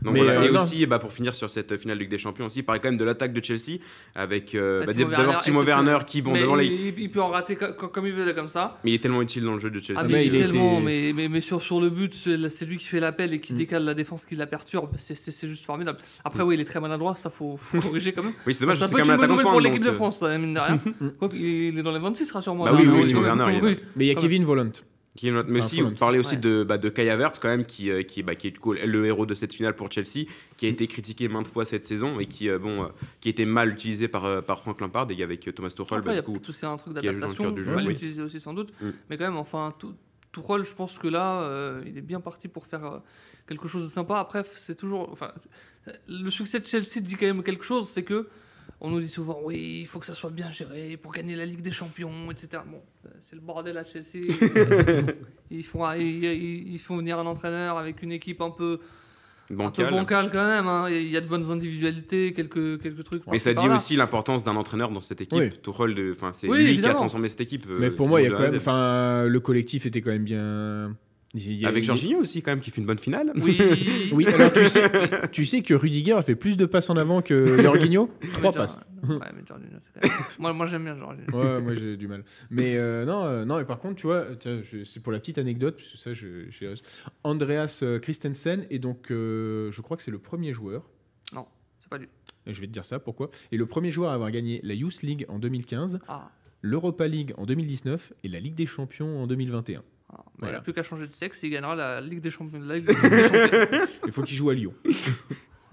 Donc Mais, voilà. euh, et non. aussi, bah, pour finir sur cette finale Ligue des Champions aussi, il parlait quand même de l'attaque de Chelsea avec euh, Bah, bah, Timo d'abord Werner, Timo exceptionnel. Werner qui, bon, Mais devant les... il, il peut en rater co- co- comme il veut comme ça. mais il est tellement utile dans le jeu de Chelsea. Ah, Ah, mais il il est tellement, était- mais, mais, mais sur, sur le but, c'est lui qui fait l'appel et qui Mm. décale la défense, qui la perturbe. C'est- juste formidable. Après, oui, il est très maladroit, ça faut, faut corriger quand même. Oui, c'est dommage, ça c'est quand être même nouvelle pour de l'équipe de pointe, France, ça, mine de rien. Qu'il est dans les 26, rassure-moi. Oui, oui, mais Timo Werner, il. Mais il y a Ah, Kevin Volant. Qui est notre- mais Folland. vous parlez aussi Ouais. de, bah, de Kai Havertz, quand même, qui, euh, qui, bah, qui est du coup le héros de cette finale pour Chelsea, qui a été critiqué maintes fois cette saison et qui, euh, bon, euh, qui a été mal utilisé par, euh, par Frank Lampard et avec euh, Thomas Tuchel. Après, bah, il y a du coup, peut-être aussi un truc d'adaptation, cœur du jeu, mal oui. utilisé aussi sans doute. Mm. Mais quand même, enfin, tout, Tourelle, je pense que là, euh, il est bien parti pour faire euh, quelque chose de sympa. Après, c'est toujours. Enfin, le succès de Chelsea dit quand même quelque chose, c'est que. On nous dit souvent, oui, il faut que ça soit bien géré pour gagner la Ligue des Champions, etc. Bon, euh, c'est le bordel à Chelsea. Ils, font, ils, ils- font venir un entraîneur avec une équipe un peu, un peu bancal. bancale quand même. hein. Il y a de bonnes individualités, quelques, quelques trucs. Mais ça dit aussi l'importance d'un entraîneur dans cette équipe. Oui. C'est Oui, lui qui a transformé cette équipe. euh, Mais pour moi, il y a quand même. Le collectif était quand même bien. A- Avec a- Jorginho aussi, quand même, qui fait une bonne finale. Oui, Oui, alors tu sais, tu sais que Rudiger a fait plus de passes en avant que Jorginho? Trois Mais passes. Ouais, mais Jorginho, c'est quand même- moi, moi j'aime bien Jorginho. Ouais, moi j'ai du mal. Mais euh, non, euh, non, et par contre, tu vois, c'est pour la petite anecdote, puisque ça, je, je- Andreas euh, Christensen, et donc euh, je crois que c'est le premier joueur. Non, c'est pas lui. Et je vais te dire ça, pourquoi Et le premier joueur à avoir gagné la Youth League en 2015, Ah, l'Europa League en 2019 et la Ligue des Champions en 2021. Voilà. Il n'a plus qu'à changer de sexe et il gagnera la Ligue des Champions. la Ligue des Champions. Il faut qu'il joue à Lyon.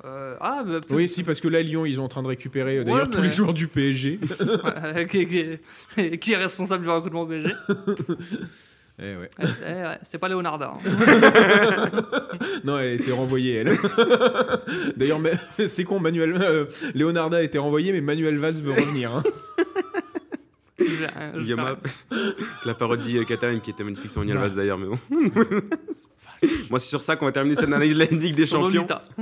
Euh, ah, bah, plus- Oui, si, parce que là, Lyon, ils sont en train de récupérer euh, d'ailleurs Ouais, tous les joueurs du PSG. Ouais, qui, qui- qui est responsable du recrutement au PSG Eh ouais. Eh, eh, ouais, C'est pas Leonarda. hein. Non, elle a été renvoyée, elle. D'ailleurs, c'est con, Manuel, euh, Leonarda a été renvoyé, mais Manuel Valls veut revenir. hein. Faire- la parodie euh, catalane qui était magnifique sur. Vaz d'ailleurs, mais bon. Moi, c'est sur ça qu'on va terminer cette analyse de la Ligue des Champions.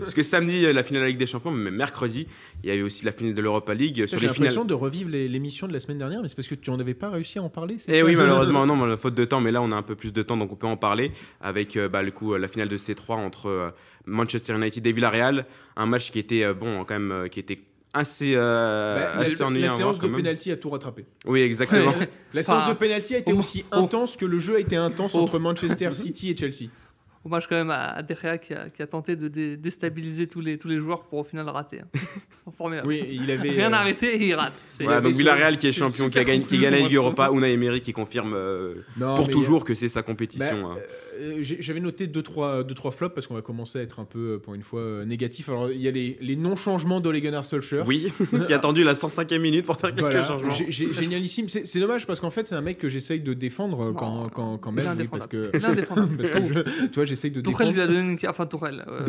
Parce que samedi, euh, la finale de la Ligue des Champions, mais mercredi, il y a eu aussi la finale de l'Europa League. Sur J'ai les finales. l'impression de revivre l'émission de la semaine dernière, mais c'est parce que tu n'en avais pas réussi à en parler. c'est Eh oui, malheureusement, non, mais faute de temps, mais là on a un peu plus de temps, donc on peut en parler avec euh, bah, le coup, euh, la finale de C3 entre euh, Manchester United et Villarreal, un match qui était euh, bon, quand même, euh, qui était assez, euh, Bah, la- assez la, ennuyant à séance de pénalty a tout rattrapé. Oui, exactement. La Enfin, séance de pénalty a été au- aussi au- intense que le jeu a été intense entre Manchester City et Chelsea. Hommage quand même à, à De Gea qui a, qui a tenté de dé- déstabiliser tous les, tous les joueurs pour au final rater. hein. Formidable. Oui, il avait. Rien euh, arrêté et il rate. C'est- Voilà, donc Villarreal qui est champion, qui a super gagné, qui gagne la Ligue Europa, Unai Emery qui confirme euh, non, pour toujours que c'est sa Bah, compétition. hein. euh, J'avais noté deux trois, deux, trois flops parce qu'on va commencer à être un peu, euh, pour une fois, euh, négatif. Alors, il y a les, les non-changements d'Ole Gunnar Solskjaer. Oui, qui a attendu la 105e minute pour faire quelques Voilà, changements. Gé- gé- génialissime. C'est dommage parce qu'en fait, c'est un mec que j'essaye de défendre euh, quand, même. oui, parce que, parce que je- tu vois, j'essaye de Tourelle défendre. lui a donné une enfin Tourelle, euh,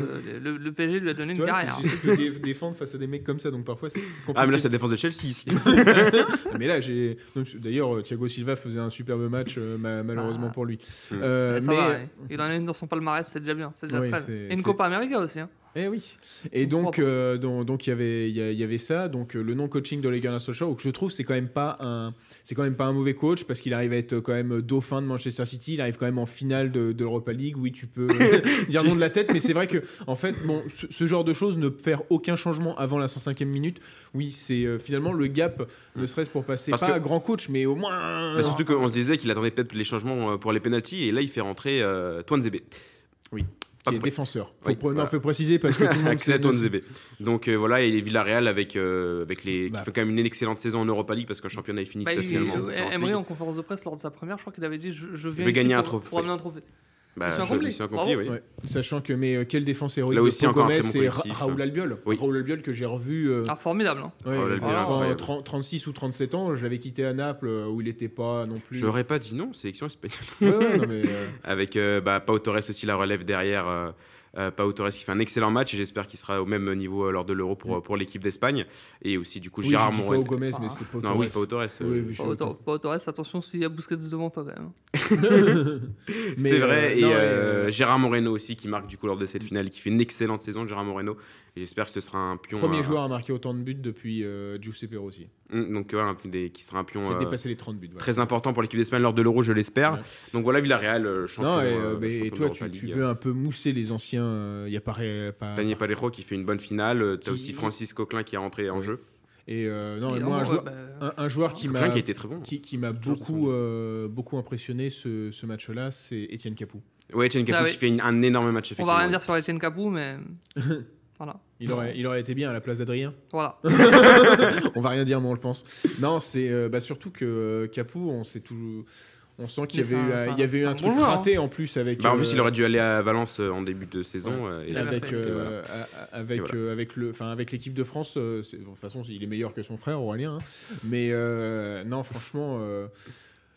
le, le PSG lui a donné Tu une vois, carrière. j'essaie de dé- défendre face à des mecs comme ça, donc parfois c'est compliqué. Ah, mais là, c'est la défense de Chelsea ici. Mais là, j'ai. donc, D'ailleurs, euh, Thiago Silva faisait un superbe match, euh, ma- malheureusement Ah. pour lui. Mm. Euh, Mais mais va, il en a une dans son palmarès, c'est déjà bien. C'est déjà Oui, très. Et une Copa América aussi. Hein. Eh oui. Et donc, euh, donc, donc, il y avait, il y avait ça. Donc, euh, le non-coaching de Gunnar Solskjaer, que je trouve, c'est quand même pas un, c'est quand même pas un mauvais coach parce qu'il arrive à être quand même dauphin de Manchester City. Il arrive quand même en finale de, l'Europa League. Oui, tu peux dire non de la tête, mais c'est vrai que, en fait, bon, ce, genre de choses, ne faire aucun changement avant la 105e minute, oui, c'est euh, finalement le gap, ne serait-ce pour passer pas à grand coach, mais au moins. Bah, surtout qu'on se disait qu'il attendait peut-être les changements pour les penalties, et là, il fait rentrer euh, Zebe. Oui qui est défenseur. Faut non, faut préciser parce que tout le monde Donc euh, voilà, et Villarreal avec euh, avec les bah. qui fait quand même une excellente saison en Europa League parce qu'un championnat est fini bah, finalement. Emery en conférence de presse lors de sa première, je crois qu'il avait dit je, je viens gagner un trophée. pour amener un trophée. Bah, mission accomplie, oui. Sachant que, mais euh, quelle défense héroïque Là aussi, de Gomez et Raoul Albiol. Raoul Albiol que j'ai revu. Euh, ah, formidable. Hein. 36 ou 37 ans, je l'avais quitté à Naples euh, où il n'était pas non plus. J'aurais pas dit non, sélection espagnole. mais, Avec bah, Pau Torres aussi la relève derrière. Euh, Pau Torres qui fait un excellent match et j'espère qu'il sera au même niveau euh, lors de l'Euro pour, mm. pour l'équipe d'Espagne. Et aussi, du coup, oui, Gérard Moreno. Gomez, mais c'est Pau Torres. Non, oui, Pau Torres. Euh, Pau, Torres, attention s'il y a Busquets devant toi quand même. c'est vrai. et Gérard Moreno aussi qui marque du coup lors de cette finale, qui fait une excellente saison, Gérard Moreno. Et j'espère que ce sera un pion. Premier joueur à marquer autant de buts depuis Giuseppe Rossi. Mm, donc, un, des, qui sera un pion. Qui dépassé les 30 buts. Très important pour l'équipe d'Espagne lors de l'Euro, je l'espère. Donc voilà, Villarreal, champion. Non, et, et toi, tu, tu, veux un peu mousser les anciens. Il y a pas pas... Daniel Parejo qui fait une bonne finale. Euh, tu as aussi Francis Coquelin qui est rentré en jeu. Et euh, non, moi, un, joueur, bah, un, joueur qui m'a qui, très bon. qui, m'a beaucoup, euh, beaucoup impressionné ce, ce match-là, c'est Étienne Capou. Oui, Étienne Capou ah qui fait un énorme match. On va rien dire sur Étienne Capou, mais voilà. Il aurait, il aurait été bien à la place d'Adrien. Voilà. on va rien dire, moi, on le pense. Non, c'est bah, surtout que Capou, on s'est toujours on sent qu'il y avait, eu, un, il y avait eu un, truc raté hein. en plus avec. Bah, en plus, il euh, aurait dû aller à Valence euh, en début de saison. et avec, euh, avec, avec, le, avec l'équipe de France. de toute façon, il est meilleur que son frère Aurélien. Hein. Mais non, franchement.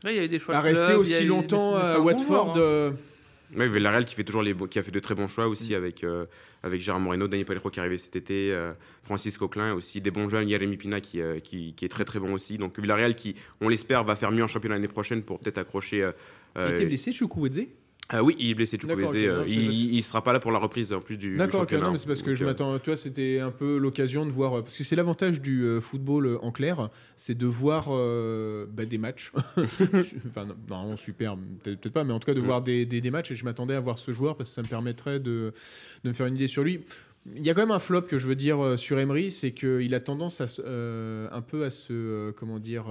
il y avait des choix. À rester aussi longtemps à Watford. Hein. Oui, Villarreal qui fait toujours les qui a fait de très bons choix aussi mm. avec euh, avec Gérard Moreno, Daniel Palero qui est arrivé cet été, euh, Francis Coquelin aussi des bons jeunes, Jérémy Pina euh, qui, qui, est très très bon aussi. Donc Villarreal qui, on l'espère, va faire mieux en championnat l'année prochaine pour peut-être accrocher. il était blessé, Chukwueze ah oui, il est blessé, Chukwueze. Euh, il, ne sera pas là pour la reprise en plus du, D'accord, non, mais c'est parce que je m'attends. Tu vois, c'était un peu l'occasion de voir. Parce que c'est l'avantage du football en clair, c'est de voir bah, des matchs. enfin, non, super, peut-être pas, mais en tout cas de mm. voir des, des, matchs. Et je m'attendais à voir ce joueur parce que ça me permettrait de, de me faire une idée sur lui. Il y a quand même un flop que je veux dire sur Emery, c'est qu'il a tendance à, un peu à se. comment dire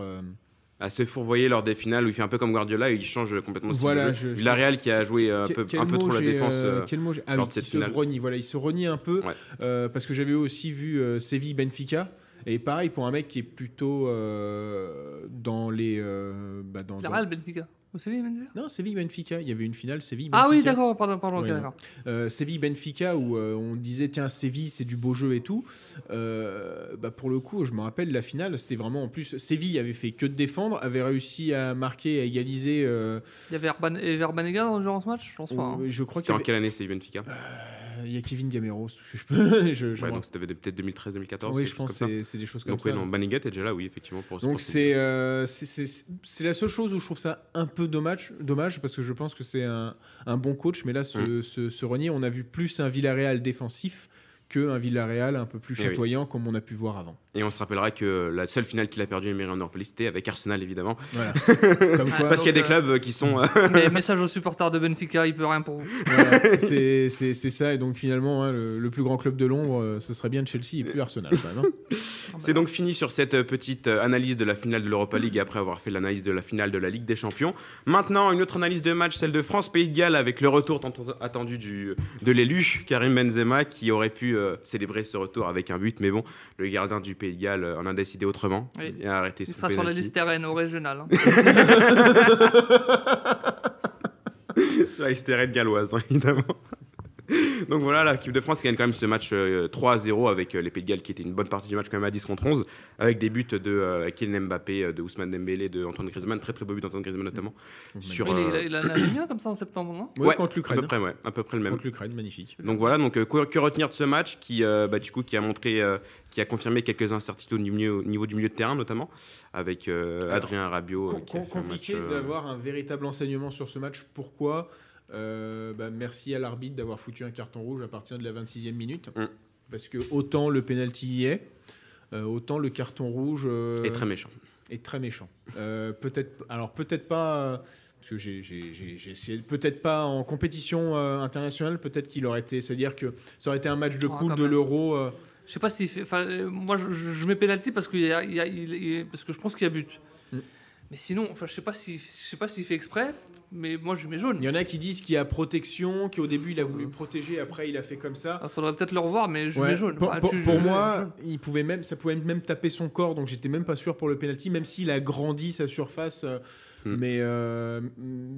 à se fourvoyer lors des finales où il fait un peu comme Guardiola et il change complètement voilà, jeu. Villarreal qui a joué un peu, un peu trop la défense euh, quel mot ah, lors de cette finale. Se renie, voilà, il se renie un peu euh, parce que j'avais aussi vu euh, Séville Benfica et pareil pour un mec qui est plutôt dans les bah, dans, Villarreal Benfica Séville Benfica Non, Séville Benfica. Il y avait une finale Séville Benfica. Ah oui, d'accord, pardon, pardon, euh, Séville Benfica où euh, on disait tiens Séville c'est du beau jeu et tout. Euh, bah, pour le coup, je me rappelle la finale, c'était vraiment en plus Séville avait fait que de défendre, avait réussi à marquer, à égaliser. Il y avait Verbanega dans ce match, je pense pas. Hein. Je crois. C'était en quelle année Séville Benfica il y a Kevin Gamero, je peux. je, ouais, donc c'était peut-être 2013-2014. Oui, je pense que c'est des choses comme donc, ça. Oui, non, Banigat est déjà là, oui, effectivement. Pour, donc c'est euh, c'est la seule chose où je trouve ça un peu dommage, dommage parce que je pense que c'est un, un, bon coach, mais là, ce, mm. ce, ce Renier, on a vu plus un Villarreal défensif qu'un Villarreal un peu plus eh chatoyant comme on a pu voir avant. Et on se rappellera que la seule finale qu'il a perdue Emery Europe c'était avec Arsenal évidemment. Voilà. Parce qu'il y a des clubs qui sont. Euh, message aux supporters de Benfica, il peut rien pour vous. c'est ça et donc finalement hein, le, plus grand club de Londres, euh, ce serait bien Chelsea et plus Arsenal quand même. Hein. c'est donc fini sur cette euh, petite analyse de la finale de l'Europa League après avoir fait l'analyse de la finale de la Ligue des Champions. Maintenant une autre analyse de match, celle de France Pays de Galles avec le retour tant attendu du, de l'élu Karim Benzema qui aurait pu célébrer ce retour avec un but, mais bon le gardien du Pays de Galles en a décidé autrement. Il a arrêté Il sera sur la liste RN au régional. Hein. sur la liste RN galloise, hein, évidemment. Donc voilà, l'équipe de France gagne quand même ce match 3-0 euh, avec euh, les Pays de Galles qui était une bonne partie du match quand même à 10 contre 11 avec des buts de euh, Kylian Mbappé, de Ousmane Dembélé, de Antoine Griezmann, très très beau but d'Antoine Griezmann notamment. Sur, il, a, il, bien comme ça en septembre, non? Ouais, contre l'Ukraine. À peu près, ouais, à peu près le même. Contre l'Ukraine, magnifique. Donc voilà, donc que, retenir de ce match qui, bah, du coup, qui a montré, qui a confirmé quelques incertitudes au niveau, du milieu de terrain notamment avec Adrien Rabiot. compliqué d'avoir un véritable enseignement sur ce match. Pourquoi? Euh, bah, merci à l'arbitre d'avoir foutu un carton rouge à partir de la 26e minute. Mm. Parce que autant le penalty y est, euh, autant le carton rouge euh, Et très méchant. est très méchant. Euh, peut-être, alors peut-être pas, parce que j'ai, j'ai- j'ai- j'ai essayé, peut-être pas en compétition euh, internationale, peut-être qu'il aurait été, c'est-à-dire que ça aurait été un match de Ah, poule de même. l'Euro. euh, Je sais pas s'il fait. Enfin, euh, moi, je, mets penalty parce, qu'il parce que je pense qu'il y a but. Mais sinon, enfin, je sais pas si, je sais pas s'il fait exprès. Mais moi, je mets jaune. Il y en a qui disent qu'il y a protection, qu'au début il a voulu protéger, après il a fait comme ça. Il faudrait peut-être le revoir, mais je Ouais. mets jaune. Pour, Enfin, pour- tu- pour je- moi, il pouvait même, ça pouvait même taper son corps, donc j'étais même pas sûr pour le penalty, même s'il a grandi sa surface. euh, Hmm. Mais euh,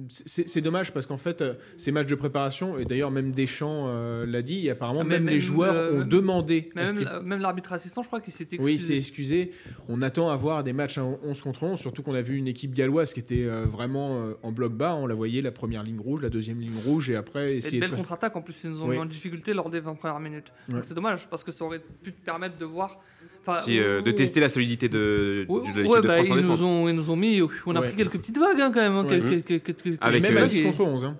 c'est dommage parce qu'en fait, euh, ces matchs de préparation, et d'ailleurs même Deschamps euh, l'a dit, et apparemment Ah, même, les joueurs euh, ont demandé. même, l'arbitre assistant, je crois qu'il s'était oui, excusé. c'est excusé. On attend à voir des matchs à 11 contre 11, surtout qu'on a vu une équipe galloise qui était vraiment en bloc bas. On la voyait, la première ligne rouge, la deuxième ligne rouge, et après Et essayer de de. belles contre-attaques en plus, ils nous ont Oui. mis en difficulté lors des 20 premières minutes. Ouais. Donc c'est dommage parce que ça aurait pu te permettre de voir. Enfin, Si, euh, de tester la solidité de, Ouais, de l'équipe ouais, de bah, France en ils, défense. nous ont, ils nous ont mis. On a Ouais. pris quelques petites vagues hein, quand même. hein, Ouais. quelques- quelques- quelques- Avec, même quelques à euh, 10 vagues et- contre 11. hein.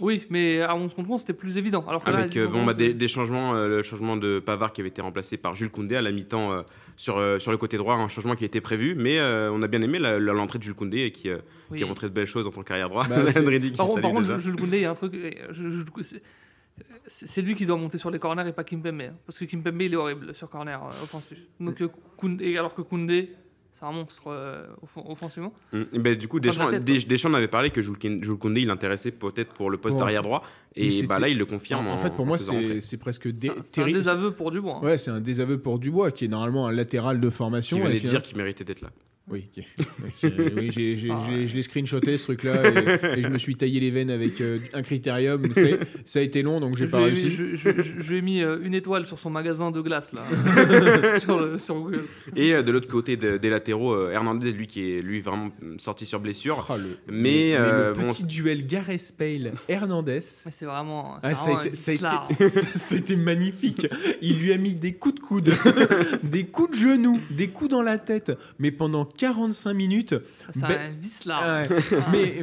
Oui, mais à 11 contre 11, c'était plus évident. Alors que là, Avec à 10 euh, contre bon, bah, 11, des, des changements, euh, le changement de Pavard qui avait été remplacé par Jules Koundé à la mi-temps euh, sur, euh, sur le côté droit, un changement qui était prévu, mais euh, on a bien aimé l'entrée de Jules Koundé qui, euh, oui. qui a montré de belles choses en tant qu'arrière droit. Bah, Par, contre- par. Jules Koundé, il y a un truc. euh, je- je- c'est- lui qui doit monter sur les corners et pas Kimpembe. hein, parce que Kimpembe, il est horrible sur corner euh, offensif. Donc, euh, Koundé, alors que Koundé, c'est un monstre euh, off- offensivement. Mm. Et ben, du coup, de Deschamps, tête, Desch- Deschamps en avait parlé que Jules, Koundé, il l'intéressait peut-être pour le poste Ouais. d'arrière droit, et bah, là, il le confirme. En, en fait, pour moi, c'est presque dé- C'est un- désaveu pour Dubois. hein. Ouais, c'est un désaveu pour Dubois, qui est normalement un latéral de Qui formation. venait et de finalement- dire qu'il méritait d'être là. Oui, j'ai- j'ai- Ah, j'ai- je l'ai screenshoté ce truc-là et, et je me suis taillé les veines avec euh, un critérium. C'est- Ça a été long, donc j'ai Je pas ai mis- réussi. Je, je- je- je lui ai mis euh, une étoile sur son magasin de glace là, sur, le- sur Google. Et euh, de l'autre côté de- des latéraux, euh, Hernandez, lui qui est lui vraiment sorti sur blessure. Ah, le- Mais, le, euh, le bon, petit duel Gareth Bale Hernandez. C'est vraiment. Ah, ça, a vraiment été, un ça, a vislard. été, ça a été magnifique. Il lui a mis des coups de coude, des coups de genoux, des coups dans la tête, mais pendant 45 minutes. C'est Ben- un. Ah ouais. Mais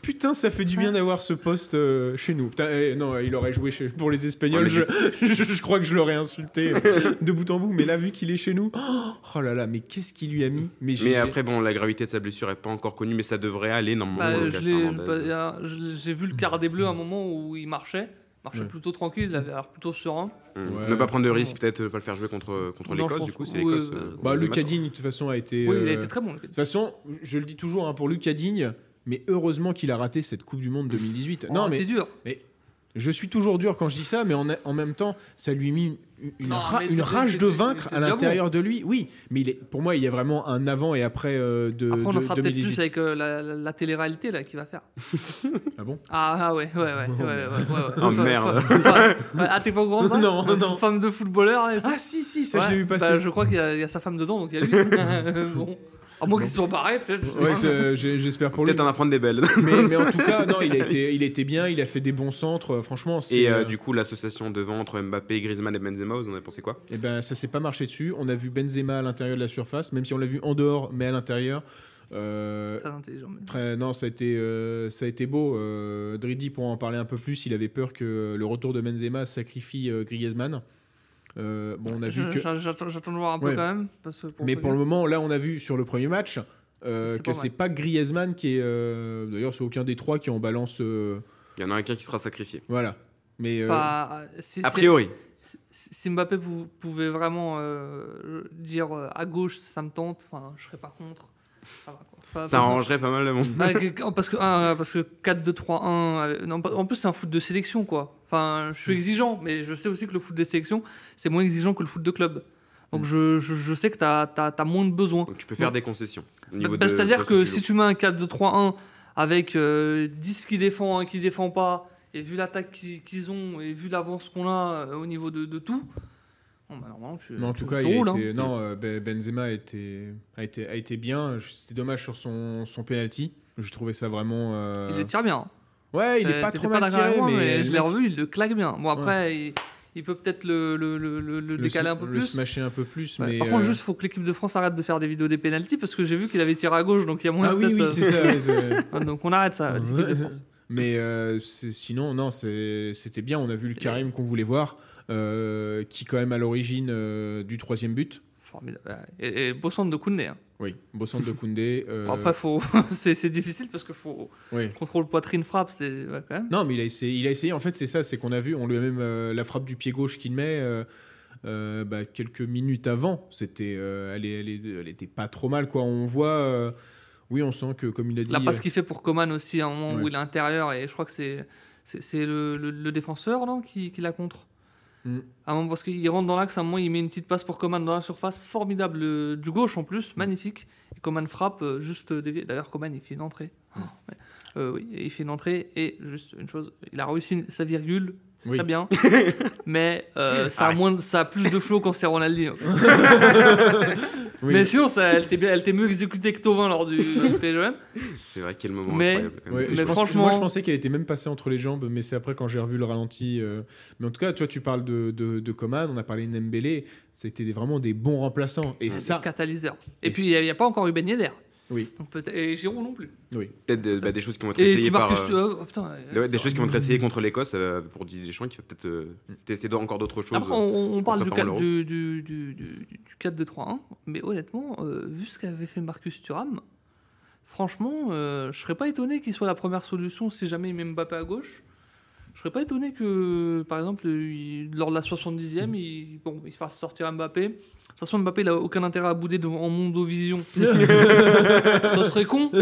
putain, ça fait du bien d'avoir ce poste euh, chez nous. Putain, eh, non, il aurait joué chez- pour les Espagnols. Ouais, je, je- je crois que je l'aurais insulté euh, de bout en bout. Mais là, vu qu'il est chez nous, oh, oh là là, mais qu'est-ce qu'il lui a mis? Mais, après, bon, la gravité de sa blessure est pas encore connue, mais ça devrait aller normalement. Bah, au je Lucas l'ai- Hernandez. bah, y a- je l'ai- J'ai vu le quart des bleus à un moment où il marchait. Il marchait Ouais. plutôt tranquille, il avait l'air plutôt serein. Ouais. Ne pas prendre de risque, peut-être pas le faire jouer contre, contre Non, je l'Écosse, du coup, c'est l'Écosse. euh, euh, bah, le Lucas match. Digne, de toute façon, a été. Oui, il a euh, été très bon. De toute façon, je le dis toujours hein, pour Lucas Digne, mais heureusement qu'il a raté cette Coupe du Monde 2018. non, mais dur. je suis toujours dur quand je dis ça, mais en, en même temps, ça lui une, Non, ra- rage de vaincre à l'intérieur de lui. Oui, mais il est, pour moi, il y a vraiment un avant et après euh, de, Après, on en sera peut-être 2018. plus avec euh, la, la, la télé-réalité là, qui va faire. Ah bon? Ah, ah ouais, ouais, ouais. ouais, ouais, ouais, ouais. Oh, Enfin, merde. ah, t'es pas au de ça? Non, non. Femme de footballeur. et- Ah si, si, ça je l'ai vu passer. bah, je crois qu'il y, y a sa femme dedans, donc il y a lui. bon. À moins qu'ils se soient barrés, peut-être. Ouais, c'est- j'ai- j'espère pour lui. Peut-être en apprendre des belles. Mais, mais en tout cas, non, il a été, il été bien, il a fait des bons centres. euh, Franchement, c'est, Et euh, euh, du coup, l'association devant entre Mbappé, Griezmann et Benzema, vous en avez pensé quoi? Eh ben, ça s'est pas marché dessus. On a vu Benzema à l'intérieur de la surface, même si on l'a vu en dehors, mais à l'intérieur. Euh, Très intelligent. mais- Très, non, ça a été, euh, ça a été beau. Euh, Dridi, pour en parler un peu plus, il avait peur que le retour de Benzema sacrifie euh, Griezmann. Euh, bon, on a vu Je- que. j'a- J'attends de voir un peu Ouais. quand même. Parce que pour Mais pour le moment, là, on a vu sur le premier match euh, que c'est pas Griezmann qui est. euh, D'ailleurs, c'est aucun des trois qui en balance. euh, Il y en a un qui sera sacrifié. voilà. Mais. euh, Enfin, A priori. si Mbappé pou- pouvait vraiment euh, dire euh, à gauche, ça me tente, enfin, je serais pas contre. Ça. Enfin, arrangerait pas mal le monde. Avec- parce que ah, parce que 4-2-3-1 euh, non, pas- en plus c'est un foot de sélection quoi enfin je suis exigeant mais je sais aussi que le foot des sélections c'est moins exigeant que le foot de club donc Mm. je, je, je sais que tu as, moins de besoins Donc tu peux faire des concessions. Bah, de- c'est-à-dire que si tu mets un 4-2-3-1 avec euh, 10 qui défend, un qui défend pas, et vu l'attaque qu'ils qu'ils ont, et vu l'avance qu'on a euh, au niveau de, de tout, bon, bah, normalement, tu, Mais en tu- tout cas, il a roules, hein. non, euh, Ben- Benzema a été, a été, a été bien. C'était dommage sur son, son penalty. Je trouvais ça vraiment. euh, Il le tire bien. Ouais, il est Euh, pas trop mal avec tiré, moi, mais, je le l'ai revu, il le claque bien. Bon, après, il, il peut peut-être le, le, le, le- le le décaler un peu le plus. smasher un peu plus, Ouais, mais. Par contre, euh, juste, il faut que l'équipe de France arrête de faire des vidéos des pénalties parce que j'ai vu qu'il avait tiré à gauche, donc il y a moins Ah oui, oui, c'est ça. Ah, Donc on arrête ça. Mais sinon, non, c'était bien. On a vu le Karim qu'on voulait voir, euh, qui quand même à l'origine euh, du troisième but. Formidable. Ouais. Et, et beau centre de Koundé. hein. Oui, beau centre de Koundé. euh, Après, faut... c'est difficile parce que faut oui. contrôle poitrine frappe, c'est ouais, quand même. Non, mais il a essayé. Il a essayé. En fait, c'est ça. C'est qu'on a vu. On lui a même la frappe du pied gauche qu'il met. bah, quelques minutes avant, c'était, elle, elle, elle était pas trop mal quoi. On voit, oui, on sent que comme il a dit, La passe qu'il fait pour Coman aussi, à un moment où il est intérieur, et je crois que c'est c'est c'est le, le- le défenseur non, qui, qui la contre? Mm. À un moment, parce qu'il rentre dans l'axe, à un moment, il met une petite passe pour Coman dans la surface, formidable, euh, du gauche en plus, Mm. magnifique. Et Coman frappe, euh, juste dévié. D'ailleurs, Coman, il fait une entrée. Mm. Euh, oui, il fait une entrée, et juste une chose, il a réussi sa virgule, c'est Oui. très bien, mais euh, ça, a moins, de- ça a plus de flow quand c'est Ronaldinho. oui. Mais sinon, ça, elle était bien- elle était mieux exécutée que Tovin lors du, du PSGM. C'est vrai quel moment Mais- incroyable. Ouais, Mais je pense- franchement- moi je pensais qu'elle était même passée entre les jambes, mais c'est après quand j'ai revu le ralenti. euh, Mais en tout cas, toi tu parles de, de, de Coman, on a parlé de Nembélé, c'était des- vraiment des bons remplaçants. Et C'est ça, catalyseur. Et Et- puis, il n'y a, pas encore eu Ben Yedder. Oui, Donc peut-être- et Giroud non plus. oui. Peut-être des, bah, des choses qui vont être Et essayées par. Euh, euh, oh, putain, ouais, euh, des choses qui vont être essayées contre l'Écosse euh, pour Didier Deschamps qui va peut-être euh, tester encore d'autres choses. Après, on, on parle du, préparant 4, l'Euro. du, du, du, du, du 4-2-3-1, mais honnêtement, euh, vu ce qu'avait fait Marcus Thuram, franchement, euh, je serais pas étonné qu'il soit la première solution si jamais il met Mbappé à gauche. Je serais pas étonné que, par exemple, il- lors de la 70e, il, bon, il fasse sortir Mbappé. De toute façon, Mbappé, il a aucun intérêt à bouder devant, en Mondovision. Ça serait con.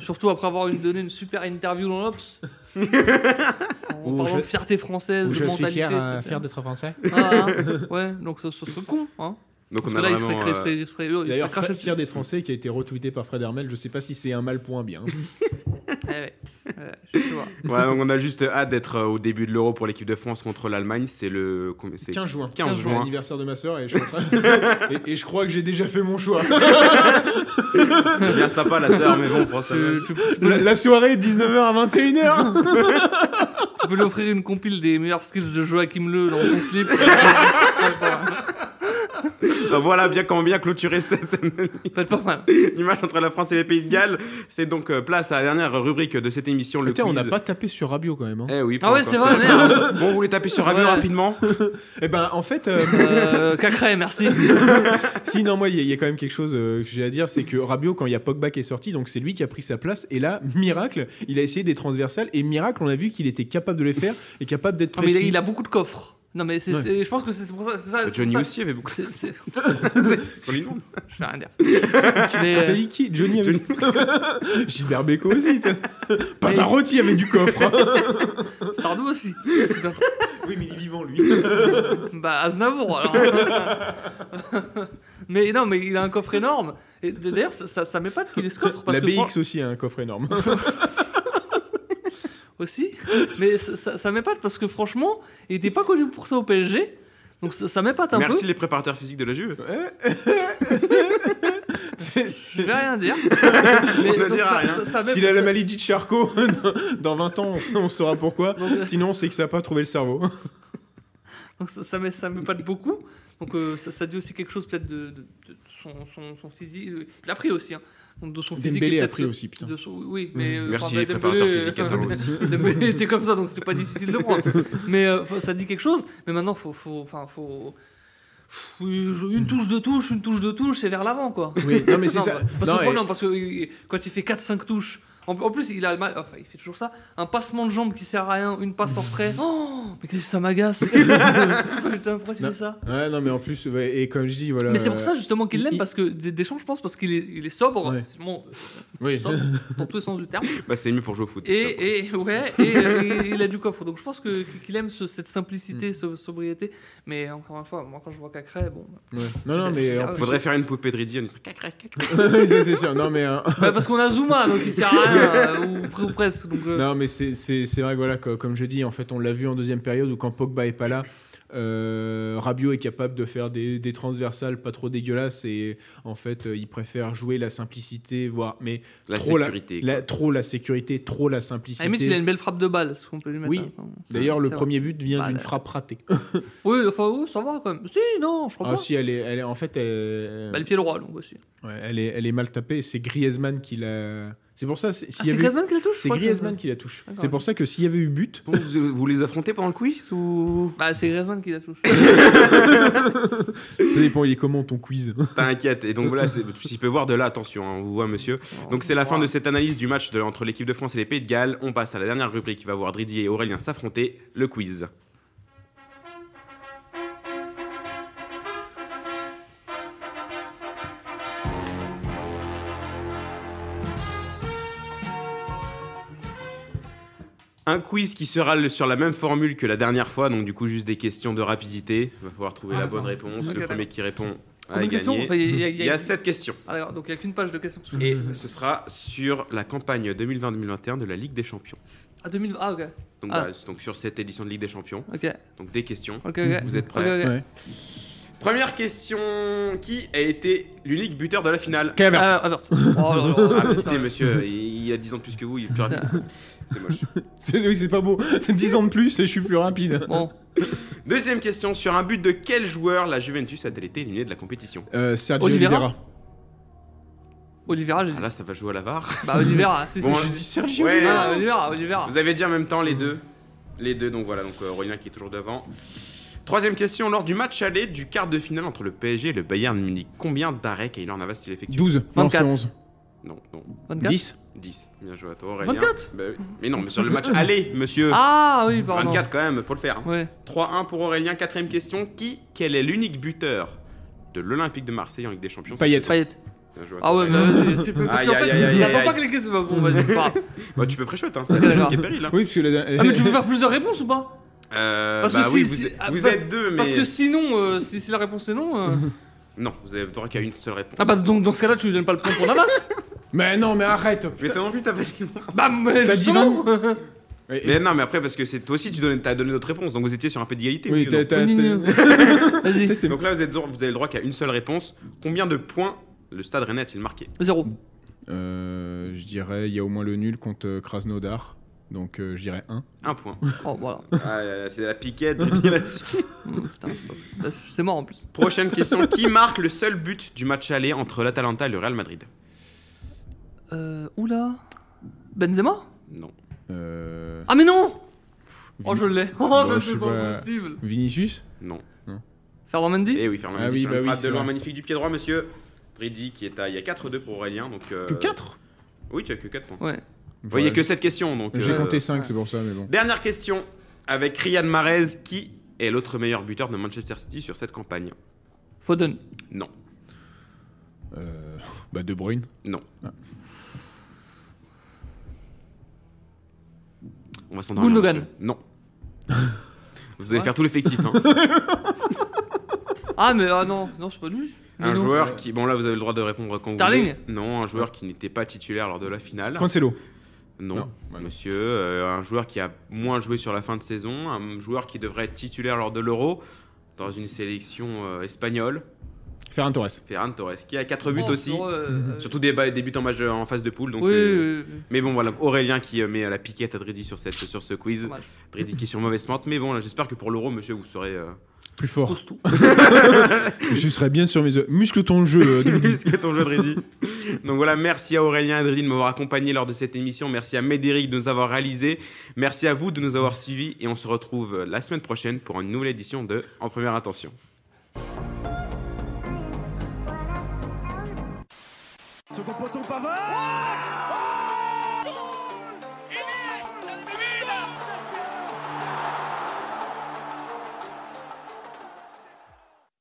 Surtout après avoir une- donné une super interview dans l'Obs. En Où parlant je- de fierté française, Où de je suis mentalité. fier, euh, fier d'être français. Ah, hein. ouais, donc ça, ça serait con. Hein. Donc on a là, vraiment. D'ailleurs, Fred- fier d'être français qui a été retweeté par Fred Hermel, je sais pas si c'est un mal pour un bien. Eh ouais, ouais, je sais pas. voilà, donc on a juste hâte d'être euh, au début de l'Euro pour l'équipe de France contre l'Allemagne. C'est le. combien- c'est 15 juin. 15 C'est juin. l'anniversaire de ma soeur et je, suis en train- et, et je crois que j'ai déjà fait mon choix. C'est bien sympa la sœur, mais bon, pour ça. La, la soirée est 19h à 21h. tu peux lui offrir une compile des meilleurs skills de Joachim Le dans son slip. Euh, voilà bien comment bien clôturer cette pas mal. image entre la France et les Pays de Galles. C'est donc euh, place à la dernière rubrique de cette émission, le Tiens, on n'a pas tapé sur Rabiot quand même. hein. Eh oui, pas Ah ouais, encore, c'est vrai, merde. Bon, vous voulez taper sur Rabiot Ouais. rapidement? Eh ben, en fait, euh, Euh, Cacré, merci. si, non, moi, il y, a- il y a quand même quelque chose euh, que j'ai à dire, c'est que Rabiot, quand il y a Pogba qui est sorti, donc c'est lui qui a pris sa place. Et là, miracle, il a essayé des transversales. Et miracle, on a vu qu'il était capable de les faire et capable d'être Non, mais il a, précis. il a beaucoup de coffres. Non, mais c'est, Ouais. c'est- je pense que c'est pour ça. c'est ça- c'est Johnny pour ça- aussi avait beaucoup. c'est- c'est- C'est son nom. Je vais rien dire. Mais, T'as euh, dit qui Johnny avait Gilbert Bécaud aussi. t'as- Pavarotti avait du coffre. hein. Sardou aussi. Putain. oui, mais il est vivant, lui. Bah, Aznavour, alors. mais non, mais il a un coffre énorme. Et d'ailleurs, ça, ça, ça m'épate qu'il ait ce coffre. Parce La que BX aussi a un coffre énorme. Aussi. Mais ça, ça, ça m'épate parce que franchement, il était pas connu pour ça au PSG. Donc ça, ça m'épate un Merci peu. les préparateurs physiques de la Juve. Je vais rien dire. Mais On ne donc, dira ça- rien. ça- ça m'ép- S'il a la maladie de Charcot, dans 20 ans, on- on saura pourquoi. Donc, euh, Sinon, c'est que ça n'a pas trouvé le cerveau. Donc ça, ça, ça m'épate beaucoup. Donc euh, ça, ça dit aussi quelque chose peut-être de, de- de son, son, son physique. Euh, Il a pris aussi. Hein. Donc, de son physique. Dembélé a pris aussi, putain. de son- oui, mais. euh, Merci enfin, les Dembélé, préparateurs euh, physiques aussi. Dembélé était comme ça, donc c'était pas difficile de prendre. Mais euh, ça dit quelque chose. Mais maintenant, faut, faut, enfin, faut. Une touche de touche, une touche de touche, et vers l'avant, quoi. Oui, non, mais c'est ça. Parce, Non, que, et- non, parce que euh, quand il fait 4-5 touches, en, en plus il a mal, enfin il fait toujours ça, un passement de jambe qui sert à rien, une passe en retrait. Oh, mais qu'est-ce que ça m'agace Putain, pourquoi tu Non. fais ça Ouais, non, mais en plus, ouais, et comme je dis, voilà. Mais c'est pour euh, ça justement qu'il l'aime, il- parce que Des- Deschamps, je pense, parce qu'il est, il est sobre, Ouais. c'est bon, Oui. sobre, dans tous les sens du terme, Bah, c'est mieux pour jouer au foot. et, et, ouais, et euh, il a du coffre. Donc je pense que- qu'il aime ce- cette simplicité, Mm. ce- sobriété. Mais encore une fois, moi quand je vois Cacré, bon. Ouais. Non, non, mais plus. Faudrait faire une poupée de Riddy, on y serait cacré, cacré. C'est sûr. Non, mais. euh, Bah, parce qu'on a Zuma, donc il sert à rien, euh, ou, ou presque. Donc, euh, Non, mais c'est vrai que voilà, co- comme je dis, en fait, on l'a vu en deuxième période où quand Pogba est pas là, euh, Rabiot est capable de faire des, des transversales pas trop dégueulasses et en fait, euh, il préfère jouer la simplicité, voire mais La trop sécurité. la, trop la sécurité, trop la simplicité. limite, il a une belle frappe de balle, ce qu'on peut lui mettre. Oui. hein. Enfin, D'ailleurs, le vrai. premier but vient Bah, d'une frappe ratée. Oui, enfin, oui, ça va quand même. Si, non, je crois Ah pas. si, elle est, elle est en fait, elle, Bah, le pied droit, donc aussi. ouais, elle est, elle est mal tapée. C'est Griezmann qui l'a. C'est pour ça, c'est- Ah, c'est Griezmann qui la touche c'est que- Griezmann qui la touche. C'est pour ça que s'il y avait eu but, Bon, vous, vous les affrontez pendant le quiz ou? Bah, c'est Griezmann qui la touche. ça dépend, il est comment ton quiz? T'inquiète. Et donc voilà, tu peux voir de là, attention, hein, on vous voit monsieur. Donc c'est la fin de cette analyse du match de- entre l'équipe de France et les Pays de Galles. On passe à la dernière rubrique qui va voir Dridi et Aurélien s'affronter, le quiz. Un quiz qui sera sur la même formule que la dernière fois, donc du coup juste des questions de rapidité. Il va falloir trouver Ah, la bonne d'accord. réponse. Le premier qui répond Combien de questions y a- il y a- Il y a 7 questions. Ah, d'accord, donc il n'y a qu'une page de questions. Et ce sera sur la campagne 2020-2021 de la Ligue des Champions. À 2000. Ah, ok. Donc, Ah. sur cette édition de Ligue des Champions. Ok. Donc des questions. Vous êtes prêts. Ouais. Première question. Qui a été l'unique buteur de la finale? Kai Havertz. Ah, Havertz. Oh Ah, monsieur, il il a 10 ans de plus que vous, il est plus rapide. C'est moche. C'est- Oui, c'est pas beau. 10 ans de plus et je suis plus rapide. Bon, Deuxième question. Sur un but de quel joueur la Juventus a-t-elle été éliminée de la compétition? Euh, Sergio Oliveira. Oliveira. Olivera, j'ai ah, dit. Là, ça va jouer à la VAR. Bah, Olivera, si. Bon, Sergio Ouais. Ah, Olivera, Olivera. Vous avez dit en même temps les deux. Les deux, donc voilà, donc euh, Aurélien qui est toujours devant. Troisième question, lors du match aller du quart de finale entre le PSG et le Bayern Munich, combien d'arrêts Kaylor Navas il effectue 12. Non, 24. c'est 11. Non, non, 24 10. 10. Bien joué à toi Aurélien. 24 Bah oui. Mais non, mais sur le match aller, monsieur. Ah, oui, pardon. 24 quand même, faut le faire. hein. Ouais. 3-1 pour Aurélien. Quatrième question, qui, quel est l'unique buteur de l'Olympique de Marseille en Ligue des Champions Payet. Payet. Bien joué à Ah toi, ouais, Aurélien. bah vas-y, c'est parce Aïe, qu'en aïe, fait, aïe, j'attends aïe. pas que les questions. Bah, bon, vas-y, c'est pas grave. Bah, tu peux préchoter, hein, c'est ce d'accord. qui est péril. Hein. Oui, parce que la... Ah, mais tu veux faire plusieurs réponses ou pas Euh, Parce bah que oui, si- vous, si- êtes- ah, vous bah, êtes deux, mais. Parce que sinon, euh, si, si la réponse est non. euh, Non, vous avez- t'auras qu'à une seule réponse. Ah bah donc dans ce cas-là, tu lui donnes pas le point pour Navas Mais non, mais arrête. Mais toi non plus, t'as pas dit. Bah mais T'as dit justement Et- Mais non, mais après, parce que c'est toi aussi, tu donnes, as donné notre réponse, donc vous étiez sur un peu d'égalité. Oui, ou t'as. t'as- Oui, t'as- Vas-y, c'est- Donc là, vous, êtes, vous avez le droit qu'à une seule réponse. Combien de points le Stade Rennais a-t-il marqué? Zéro. Euh, je dirais, il y a au moins le nul contre euh, Krasnodar. Donc euh, je dirais 1. Un point. Oh voilà. Ah, là, là, c'est la piquette. de dire là-dessus. Putain, c'est mort en plus. Prochaine question. Qui marque le seul but du match aller entre l'Atalanta et le Real Madrid? Euh, oula. Benzema? Non. Euh, Ah mais non Oh je l'ai. Oh mais je c'est sais pas pas. possible. Vinicius? Non. Fernand Mendy? Eh oui, Fernand Ah Mendy oui, sur bah une oui, frappe c'est de loin vrai. magnifique du pied droit, monsieur. Dridi qui est à. Il y a 4-2 pour Aurélien. Donc, euh, Que 4 Oui, tu as que 4 points. Ouais. Il n'y a que cette question. Donc, J'ai euh, compté 5, ouais. c'est pour ça, mais bon. Dernière question avec Riyad Mahrez, qui est l'autre meilleur buteur de Manchester City sur cette campagne? Foden. Non, Euh, bah, De Bruyne. non. Ah. On va. Gundogan. monsieur. Non. Vous allez Ouais. faire tout l'effectif. hein. Ah mais ah non, non c'est pas lui. Mais un non. joueur qui, bon là vous avez le droit de répondre quand Sterling. vous voulez. Non, un joueur qui n'était pas titulaire lors de la finale. Cancelo. Non, Non, voilà. monsieur. Euh, un joueur qui a moins joué sur la fin de saison. Un joueur qui devrait être titulaire lors de l'Euro dans une sélection euh, espagnole. Ferran Torres. Ferran Torres, qui a 4 buts aussi. euh, Surtout des, buts en, match, en phase de poule. Donc, oui, euh, oui, oui, Mais bon, voilà, Aurélien qui euh, met euh, la piquette à Dridi sur, cette, sur ce quiz. Dridi qui est sur mauvaise pente. Mais bon, là, j'espère que pour l'Euro, monsieur, vous serez. Euh... Plus fort. Je serais bien sur mes. Muscle ton jeu, euh, Dridi. Que ton jeu, Dridi Donc voilà, merci à Aurélien et Dridi de m'avoir accompagné lors de cette émission. Merci à Médéric de nous avoir réalisé. Merci à vous de nous avoir suivis. Et on se retrouve euh, la semaine prochaine pour une nouvelle édition de En Première Intention. Second poteau Pavard